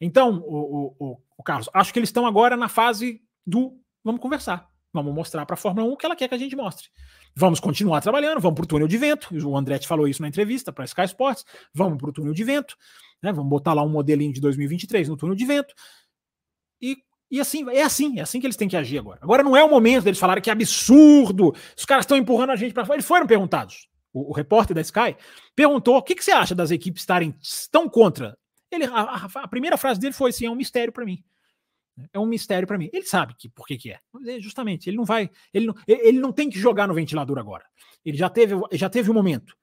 [SPEAKER 2] Então, o, o, o Carlos, acho que eles estão agora na fase do vamos conversar. Vamos mostrar para a Fórmula 1 o que ela quer que a gente mostre. Vamos continuar trabalhando, vamos para o túnel de vento. O Andretti falou isso na entrevista para a Sky Sports. Vamos para o túnel de vento, né? vamos botar lá um modelinho de 2023 no túnel de vento. E, e assim, é assim, é assim que eles têm que agir agora. Agora não é o momento deles falarem que absurdo, os caras estão empurrando a gente para fora. Eles foram perguntados. O, o, repórter da Sky perguntou: o que, que você acha das equipes estarem tão contra? Ele, a, a, primeira frase dele foi assim: é um mistério para mim. É um mistério para mim. Ele sabe que por que, que é. Justamente, ele não vai, ele não, ele não tem que jogar no ventilador agora. Ele já teve, já teve o momento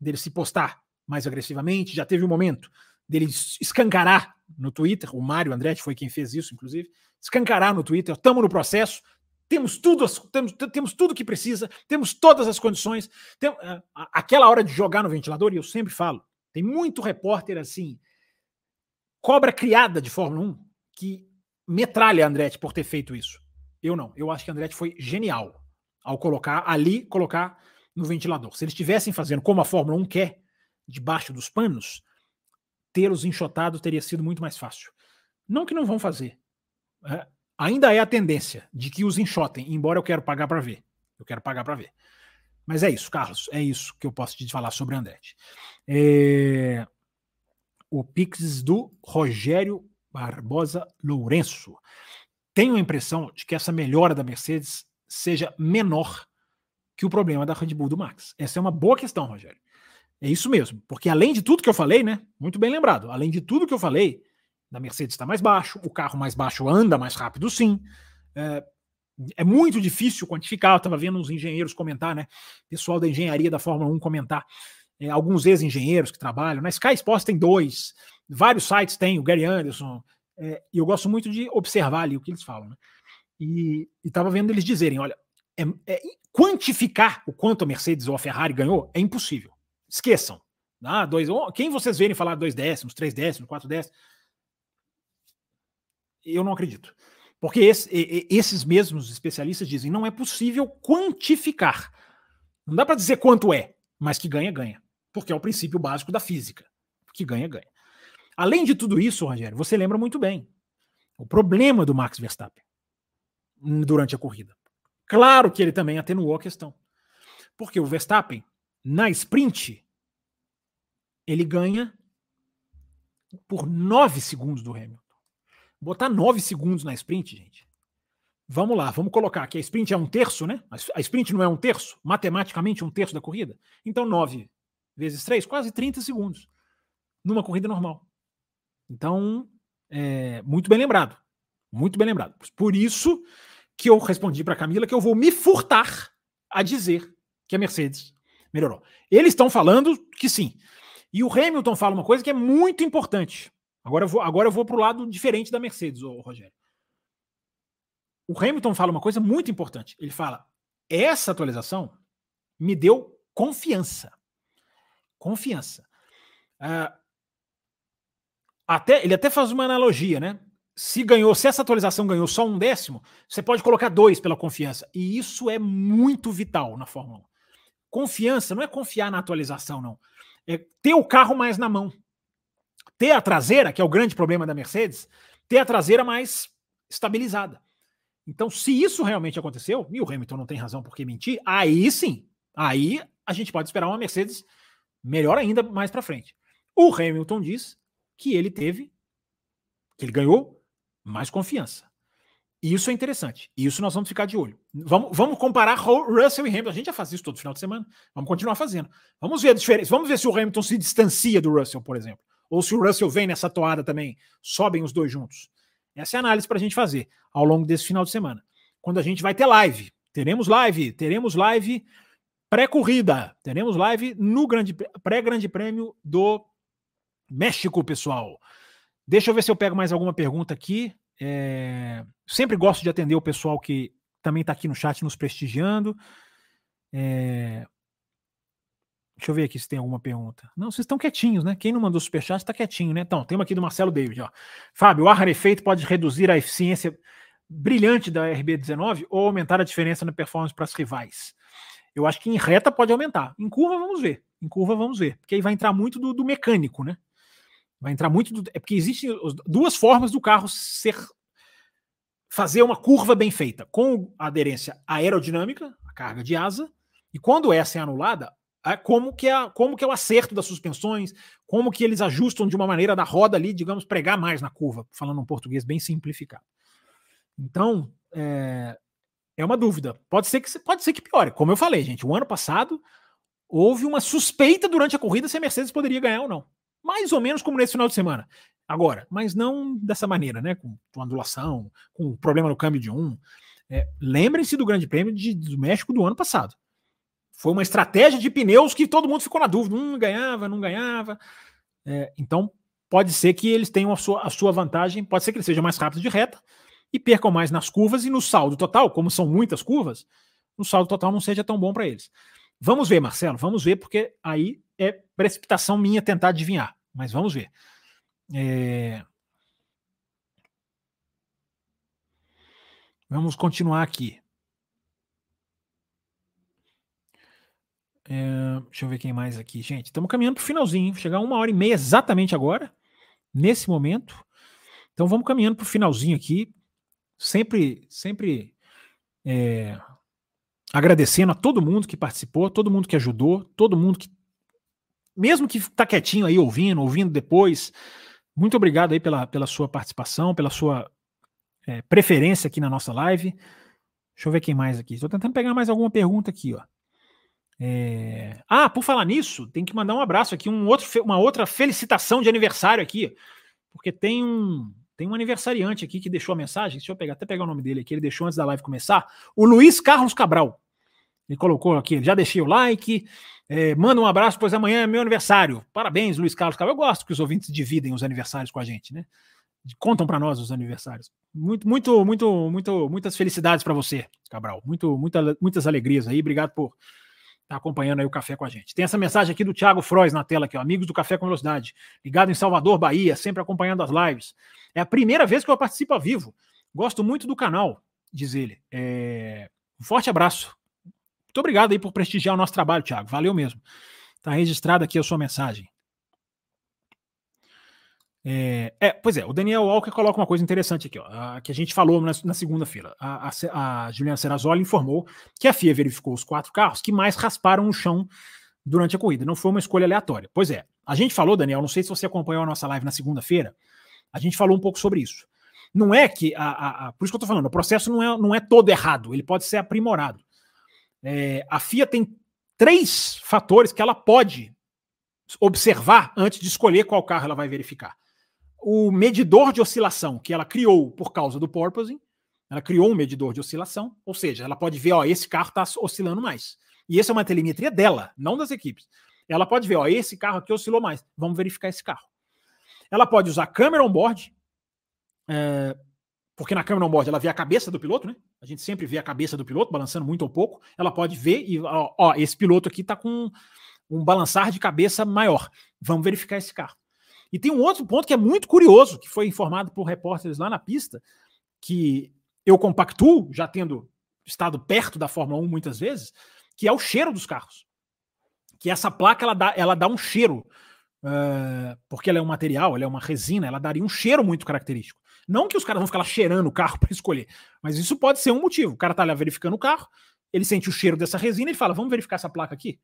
[SPEAKER 2] dele se postar mais agressivamente, já teve o momento dele escancarar no Twitter. O Mário Andretti foi quem fez isso, inclusive. Escancarar no Twitter. Estamos no processo. Temos tudo, temos, temos tudo que precisa, temos todas as condições. Tem, aquela hora de jogar no ventilador, e eu sempre falo, tem muito repórter assim, cobra criada de Fórmula 1, que metralha Andretti por ter feito isso. Eu não. Eu acho que Andretti foi genial ao colocar ali, colocar no ventilador. Se eles estivessem fazendo como a Fórmula 1 quer, debaixo dos panos, tê-los enxotados teria sido muito mais fácil. Não que não vão fazer. É, ainda é a tendência de que os enxotem, embora eu quero pagar para ver. Eu quero pagar para ver. Mas é isso, Carlos. É isso que eu posso te falar sobre Andretti. É... O Pix do Rogério Barbosa Lourenço. Tenho a impressão de que essa melhora da Mercedes seja menor que o problema da Red Bull do Max. Essa é uma boa questão, Rogério. É isso mesmo, porque além de tudo que eu falei, né? Muito bem lembrado, além de tudo que eu falei, da Mercedes está mais baixo, o carro mais baixo anda mais rápido, sim. É, é muito difícil quantificar. Eu estava vendo uns engenheiros comentar, né? Pessoal da engenharia da Fórmula 1 comentar. É, alguns ex-engenheiros que trabalham. Na Sky Sports tem dois, vários sites tem, o Gary Anderson. É, e eu gosto muito de observar ali o que eles falam. Né? E estava vendo eles dizerem: olha, é, é, quantificar o quanto a Mercedes ou a Ferrari ganhou é impossível. Esqueçam. Ah, dois, quem vocês verem falar dois décimos, três décimos, quatro décimos? Eu não acredito. Porque esse, esses mesmos especialistas dizem não é possível quantificar. Não dá para dizer quanto é, mas que ganha, ganha. Porque é o princípio básico da física. Que ganha, ganha. Além de tudo isso, Rogério, você lembra muito bem o problema do Max Verstappen durante a corrida. Claro que ele também atenuou a questão. Porque o Verstappen, na sprint, ele ganha por 9 segundos do Hamilton. Botar 9 segundos na sprint, gente. Vamos lá, vamos colocar que a sprint é um terço, né? A sprint não é um terço, matematicamente um terço da corrida. Então 9 vezes 3, quase 30 segundos numa corrida normal. Então, é, muito bem lembrado. Muito bem lembrado. Por isso que eu respondi para Camila que eu vou me furtar a dizer que a Mercedes melhorou. Eles estão falando que sim. E o Hamilton fala uma coisa que é muito importante. Agora eu vou, agora eu vou para o lado diferente da Mercedes, ô, Rogério. O Hamilton fala uma coisa muito importante. Ele fala: essa atualização me deu confiança. Confiança. Uh, até, ele até faz uma analogia, né? Se ganhou, se essa atualização ganhou só um décimo, você pode colocar dois pela confiança. E isso é muito vital na Fórmula 1. Confiança não é confiar na atualização, não é ter o carro mais na mão. Ter a traseira, que é o grande problema da Mercedes, ter a traseira mais estabilizada. Então, se isso realmente aconteceu, e o Hamilton não tem razão por que mentir, aí sim, aí a gente pode esperar uma Mercedes melhor ainda mais para frente. O Hamilton diz que ele teve, que ele ganhou mais confiança. Isso é interessante. Isso nós vamos ficar de olho. Vamos, vamos comparar Russell e Hamilton. A gente já faz isso todo final de semana. Vamos continuar fazendo. Vamos ver a diferença. Vamos ver se o Hamilton se distancia do Russell, por exemplo. Ou se o Russell vem nessa toada também. Sobem os dois juntos. Essa é a análise para a gente fazer ao longo desse final de semana. Quando a gente vai ter live. Teremos live. Teremos live pré-corrida. Teremos live no grande pré-grande prêmio do México, pessoal. Deixa eu ver se eu pego mais alguma pergunta aqui. É, sempre gosto de atender o pessoal que também está aqui no chat nos prestigiando. É, deixa eu ver aqui se tem alguma pergunta. Não, vocês estão quietinhos, né? Quem não mandou superchat está quietinho, né? Então, tem uma aqui do Marcelo David. Ó. Fábio, o ar rarefeito pode reduzir a eficiência brilhante da RB19 ou aumentar a diferença na performance para as rivais? Eu acho que em reta pode aumentar. Em curva, vamos ver. Em curva, vamos ver. Porque aí vai entrar muito do, do mecânico, né? Vai entrar muito. Do, é porque existem duas formas do carro ser fazer uma curva bem feita, com aderência aerodinâmica, a carga de asa, e quando essa é anulada, é como que é, como que é o acerto das suspensões, como que eles ajustam de uma maneira da roda ali, digamos, pregar mais na curva, falando um português bem simplificado. Então, é, é uma dúvida. Pode ser que pode ser que piore. Como eu falei, gente, o ano passado houve uma suspeita durante a corrida se a Mercedes poderia ganhar ou não. Mais ou menos como nesse final de semana. Agora, mas não dessa maneira, né? Com, com ondulação, com problema no câmbio de um. É, Lembrem-se do Grande Prêmio de, do México do ano passado. Foi uma estratégia de pneus que todo mundo ficou na dúvida. Um ganhava, não ganhava. É, então, pode ser que eles tenham a sua, a sua vantagem, pode ser que eles sejam mais rápidos de reta e percam mais nas curvas e no saldo total, como são muitas curvas, no saldo total não seja tão bom para eles. Vamos ver, Marcelo, vamos ver, porque aí é precipitação minha tentar adivinhar, mas vamos ver. É... Vamos continuar aqui. É, deixa eu ver quem mais aqui, gente. Estamos caminhando para o finalzinho. Chegar uma hora e meia exatamente agora, nesse momento. Então vamos caminhando para o finalzinho aqui. Sempre, sempre é, agradecendo a todo mundo que participou, todo mundo que ajudou, todo mundo que, mesmo que está quietinho aí ouvindo, ouvindo depois. Muito obrigado aí pela, pela sua participação, pela sua é, preferência aqui na nossa live. Deixa eu ver quem mais aqui. Estou tentando pegar mais alguma pergunta aqui, ó. É... Ah, por falar nisso, tem que mandar um abraço aqui, um outro, uma outra felicitação de aniversário aqui, porque tem um tem um aniversariante aqui que deixou a mensagem. Deixa eu pegar, até pegar o nome dele aqui. Ele deixou antes da live começar. O Luiz Carlos Cabral. Ele colocou aqui, já deixei o like. É, manda um abraço, pois amanhã é meu aniversário. Parabéns, Luiz Carlos Cabral. Eu gosto que os ouvintes dividem os aniversários com a gente, né? Contam para nós os aniversários. Muito, muito, muito, muito, muitas felicidades para você, Cabral. Muito, muita, muitas alegrias aí. Obrigado por estar acompanhando aí o café com a gente. Tem essa mensagem aqui do Thiago Frois na tela aqui, ó, amigos do Café com Velocidade, ligado em Salvador, Bahia, sempre acompanhando as lives. É a primeira vez que eu participo ao vivo. Gosto muito do canal, diz ele. É... Um forte abraço. Muito obrigado aí por prestigiar o nosso trabalho, Thiago. Valeu mesmo. Está registrada aqui a sua mensagem. É, é, pois é, o Daniel Walker coloca uma coisa interessante aqui, ó, a, que a gente falou na, na segunda-feira. A, a, a, Juliana Serrazoli informou que a FIA verificou os quatro carros que mais rasparam o chão durante a corrida. Não foi uma escolha aleatória. Pois é, a gente falou, Daniel, não sei se você acompanhou a nossa live na segunda-feira, a gente falou um pouco sobre isso. Não é que. A, por isso que eu estou falando, o processo não é, não é todo errado, ele pode ser aprimorado. É, a FIA tem três fatores que ela pode observar antes de escolher qual carro ela vai verificar. O medidor de oscilação que ela criou por causa do porpoising, ela criou um medidor de oscilação, ou seja, ela pode ver, ó, esse carro está oscilando mais. E essa é uma telemetria dela, não das equipes. Ela pode ver, ó, esse carro aqui oscilou mais. Vamos verificar esse carro. Ela pode usar câmera on-board, é, porque na câmera on-board ela vê a cabeça do piloto, né? A gente sempre vê a cabeça do piloto balançando muito ou pouco. Ela pode ver e, ó, ó esse piloto aqui está com um balançar de cabeça maior. Vamos verificar esse carro. E tem um outro ponto que é muito curioso, que foi informado por repórteres lá na pista, que eu compactuo, já tendo estado perto da Fórmula 1 muitas vezes, que é o cheiro dos carros. Que essa placa ela dá, ela dá um cheiro uh, porque ela é um material, ela é uma resina, ela daria um cheiro muito característico. Não que os caras vão ficar lá cheirando o carro <laughs> para escolher, mas isso pode ser um motivo. O cara tá lá verificando o carro, ele sente o cheiro dessa resina e fala: vamos verificar essa placa aqui.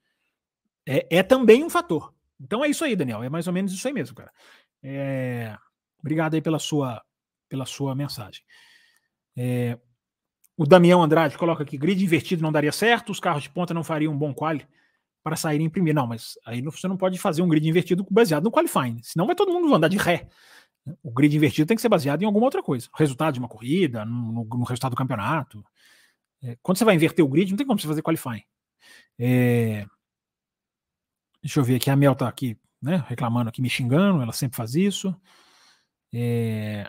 [SPEAKER 2] É, é, também um fator. Então é isso aí, Daniel. É mais ou menos isso aí mesmo, cara. É... Obrigado aí pela sua, pela sua mensagem. É... O Damião Andrade coloca aqui: grid invertido não daria certo, os carros de ponta não fariam um bom quali para sair em primeiro. Não, mas aí você não pode fazer um grid invertido baseado no qualifying, senão vai todo mundo andar de ré. O grid invertido tem que ser baseado em alguma outra coisa. Resultado de uma corrida, no, no resultado do campeonato. É, quando você vai inverter o grid, não tem como você fazer qualifying. É, deixa eu ver aqui, a Mel tá aqui, né, reclamando aqui, me xingando, ela sempre faz isso. É,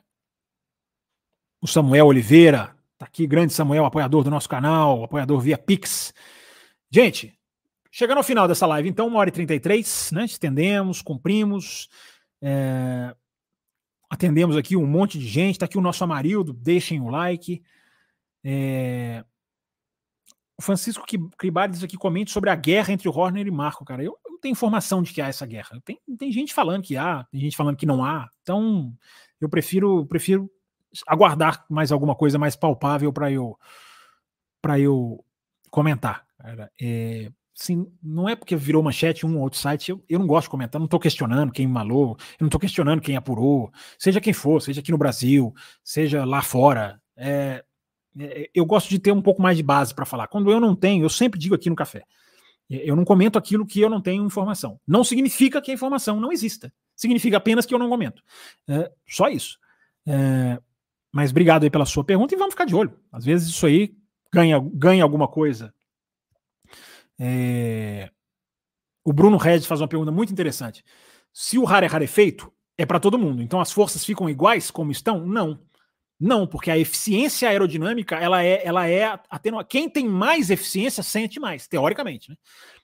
[SPEAKER 2] o Samuel Oliveira tá aqui, grande Samuel, apoiador do nosso canal, apoiador via Pix. Gente, Chegando ao final dessa live, então, uma hora e 33, né? Estendemos, cumprimos. É... Atendemos aqui um monte de gente. Está aqui o nosso Amarildo, deixem o like. É... O Francisco Cribares aqui comente sobre a guerra entre o Horner e Marco, cara. Eu, eu não tenho informação de que há essa guerra. Tem, tem gente falando que há, tem gente falando que não há. Então, eu prefiro, prefiro aguardar mais alguma coisa mais palpável para eu para eu comentar. Cara. É, Sim, não é porque virou manchete um ou outro site, eu, eu não gosto de comentar, não estou questionando quem malou, eu não estou questionando quem apurou, seja quem for, seja aqui no Brasil, seja lá fora. É, é, eu gosto de ter um pouco mais de base para falar. Quando eu não tenho, eu sempre digo aqui no café. Eu não comento aquilo que eu não tenho informação. Não significa que a informação não exista. significa apenas que eu não comento. É, só isso. É, mas obrigado aí pela sua pergunta e vamos ficar de olho. Às vezes isso aí ganha, ganha alguma coisa. É, o Bruno Regis faz uma pergunta muito interessante. Se o rare é rarefeito, é para todo mundo. Então as forças ficam iguais como estão? Não. Não, porque a eficiência aerodinâmica, ela é, ela é atenua. Quem tem mais eficiência sente mais, teoricamente, né?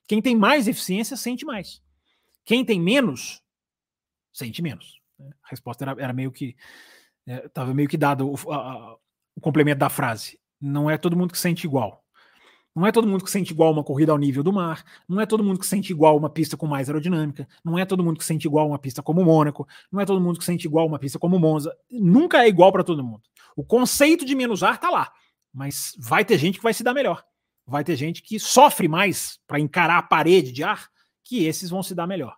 [SPEAKER 2] Quem tem mais eficiência sente mais. Quem tem menos sente menos. Né? A resposta era, era meio que estava é, meio que dado o, a, o complemento da frase. Não é todo mundo que sente igual. Não é todo mundo que sente igual uma corrida ao nível do mar, não é todo mundo que sente igual uma pista com mais aerodinâmica, não é todo mundo que sente igual uma pista como Mônaco, não é todo mundo que sente igual uma pista como Monza. Nunca é igual para todo mundo. O conceito de menos ar tá lá, mas vai ter gente que vai se dar melhor. Vai ter gente que sofre mais para encarar a parede de ar, que esses vão se dar melhor.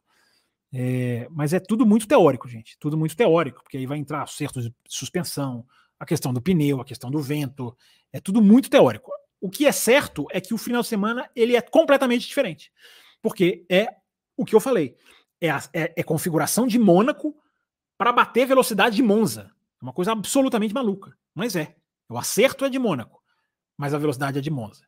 [SPEAKER 2] É, mas é tudo muito teórico, gente. Tudo muito teórico, porque aí vai entrar acertos de suspensão, a questão do pneu, a questão do vento. É tudo muito teórico. O que é certo é que o final de semana ele é completamente diferente. Porque é o que eu falei. É, a, é, é configuração de Mônaco para bater velocidade de Monza. É uma coisa absolutamente maluca. Mas é. O acerto é de Mônaco, mas a velocidade é de Monza.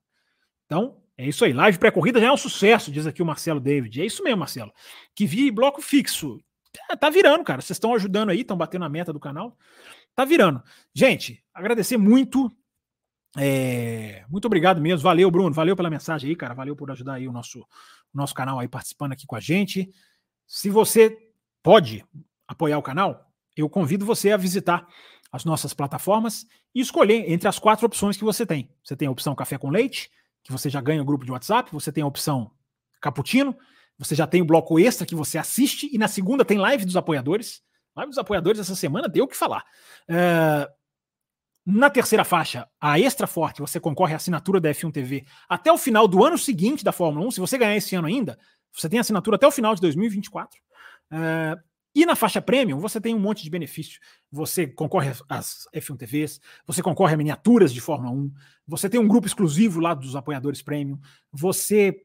[SPEAKER 2] Então, é isso aí. Live pré-corrida já é um sucesso, diz aqui o Marcelo David. É isso mesmo, Marcelo. Que vi bloco fixo. Tá, tá virando, cara. Vocês estão ajudando aí, estão batendo a meta do canal. Tá virando. Gente, agradecer muito é, muito obrigado mesmo. Valeu, Bruno. Valeu pela mensagem aí, cara. Valeu por ajudar aí o nosso, nosso canal aí participando aqui com a gente. Se você pode apoiar o canal, eu convido você a visitar as nossas plataformas e escolher entre as quatro opções que você tem. Você tem a opção café com leite, que você já ganha o grupo de WhatsApp, você tem a opção cappuccino, você já tem o bloco extra que você assiste, e na segunda tem live dos apoiadores. Live dos apoiadores essa semana deu o que falar. Uh, na terceira faixa, a Extra Forte, você concorre à assinatura da F1 TV até o final do ano seguinte da Fórmula 1. Se você ganhar esse ano ainda, você tem assinatura até o final de 2024. Uh, eh, e na faixa Premium, você tem um monte de benefício. Você concorre às F1 TVs, você concorre a miniaturas de Fórmula 1, você tem um grupo exclusivo lá dos apoiadores Premium, você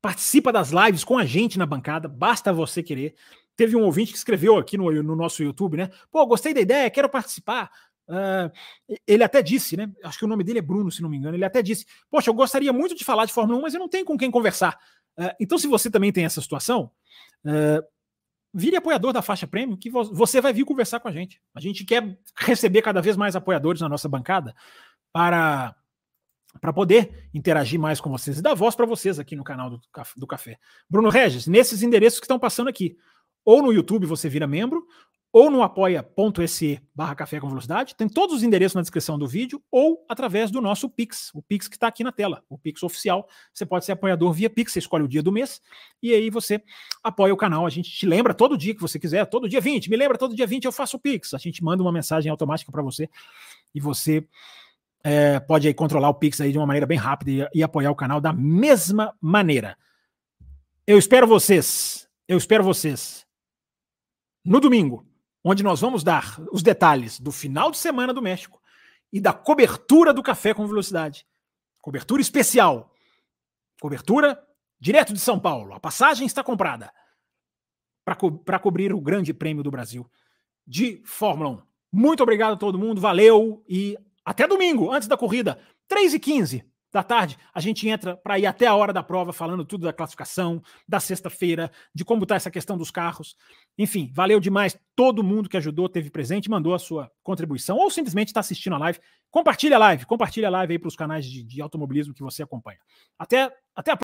[SPEAKER 2] participa das lives com a gente na bancada, basta você querer. Teve um ouvinte que escreveu aqui no, no nosso YouTube, né? Pô, gostei da ideia, quero participar. Uh, ele até disse, né? Acho que o nome dele é Bruno, se não me engano. Ele até disse: Poxa, eu gostaria muito de falar de Fórmula 1, mas eu não tenho com quem conversar. Uh, então, se você também tem essa situação, uh, vire apoiador da faixa premium, que vo você vai vir conversar com a gente. A gente quer receber cada vez mais apoiadores na nossa bancada para para poder interagir mais com vocês e dar voz para vocês aqui no canal do, do Café. Bruno Regis, nesses endereços que estão passando aqui, ou no YouTube você vira membro, ou no apoia.se barra café com velocidade, tem todos os endereços na descrição do vídeo, ou através do nosso Pix, o Pix que está aqui na tela, o Pix oficial. Você pode ser apoiador via Pix, você escolhe o dia do mês, e aí você apoia o canal. A gente te lembra todo dia que você quiser, todo dia 20, me lembra todo dia 20, eu faço o Pix. A gente manda uma mensagem automática para você, e você é, pode aí controlar o Pix aí de uma maneira bem rápida e, e apoiar o canal da mesma maneira. Eu espero vocês, eu espero vocês no domingo onde nós vamos dar os detalhes do final de semana do México e da cobertura do café com velocidade. Cobertura especial. Cobertura direto de São Paulo. A passagem está comprada para co cobrir o Grande Prêmio do Brasil de Fórmula 1. Muito obrigado a todo mundo, valeu e até domingo, antes da corrida, 3 e 15 da tarde, a gente entra para ir até a hora da prova, falando tudo da classificação, da sexta-feira, de como está essa questão dos carros. Enfim, valeu demais todo mundo que ajudou, teve presente, mandou a sua contribuição, ou simplesmente está assistindo a live. Compartilha a live, compartilha a live aí para os canais de, de automobilismo que você acompanha. Até, até a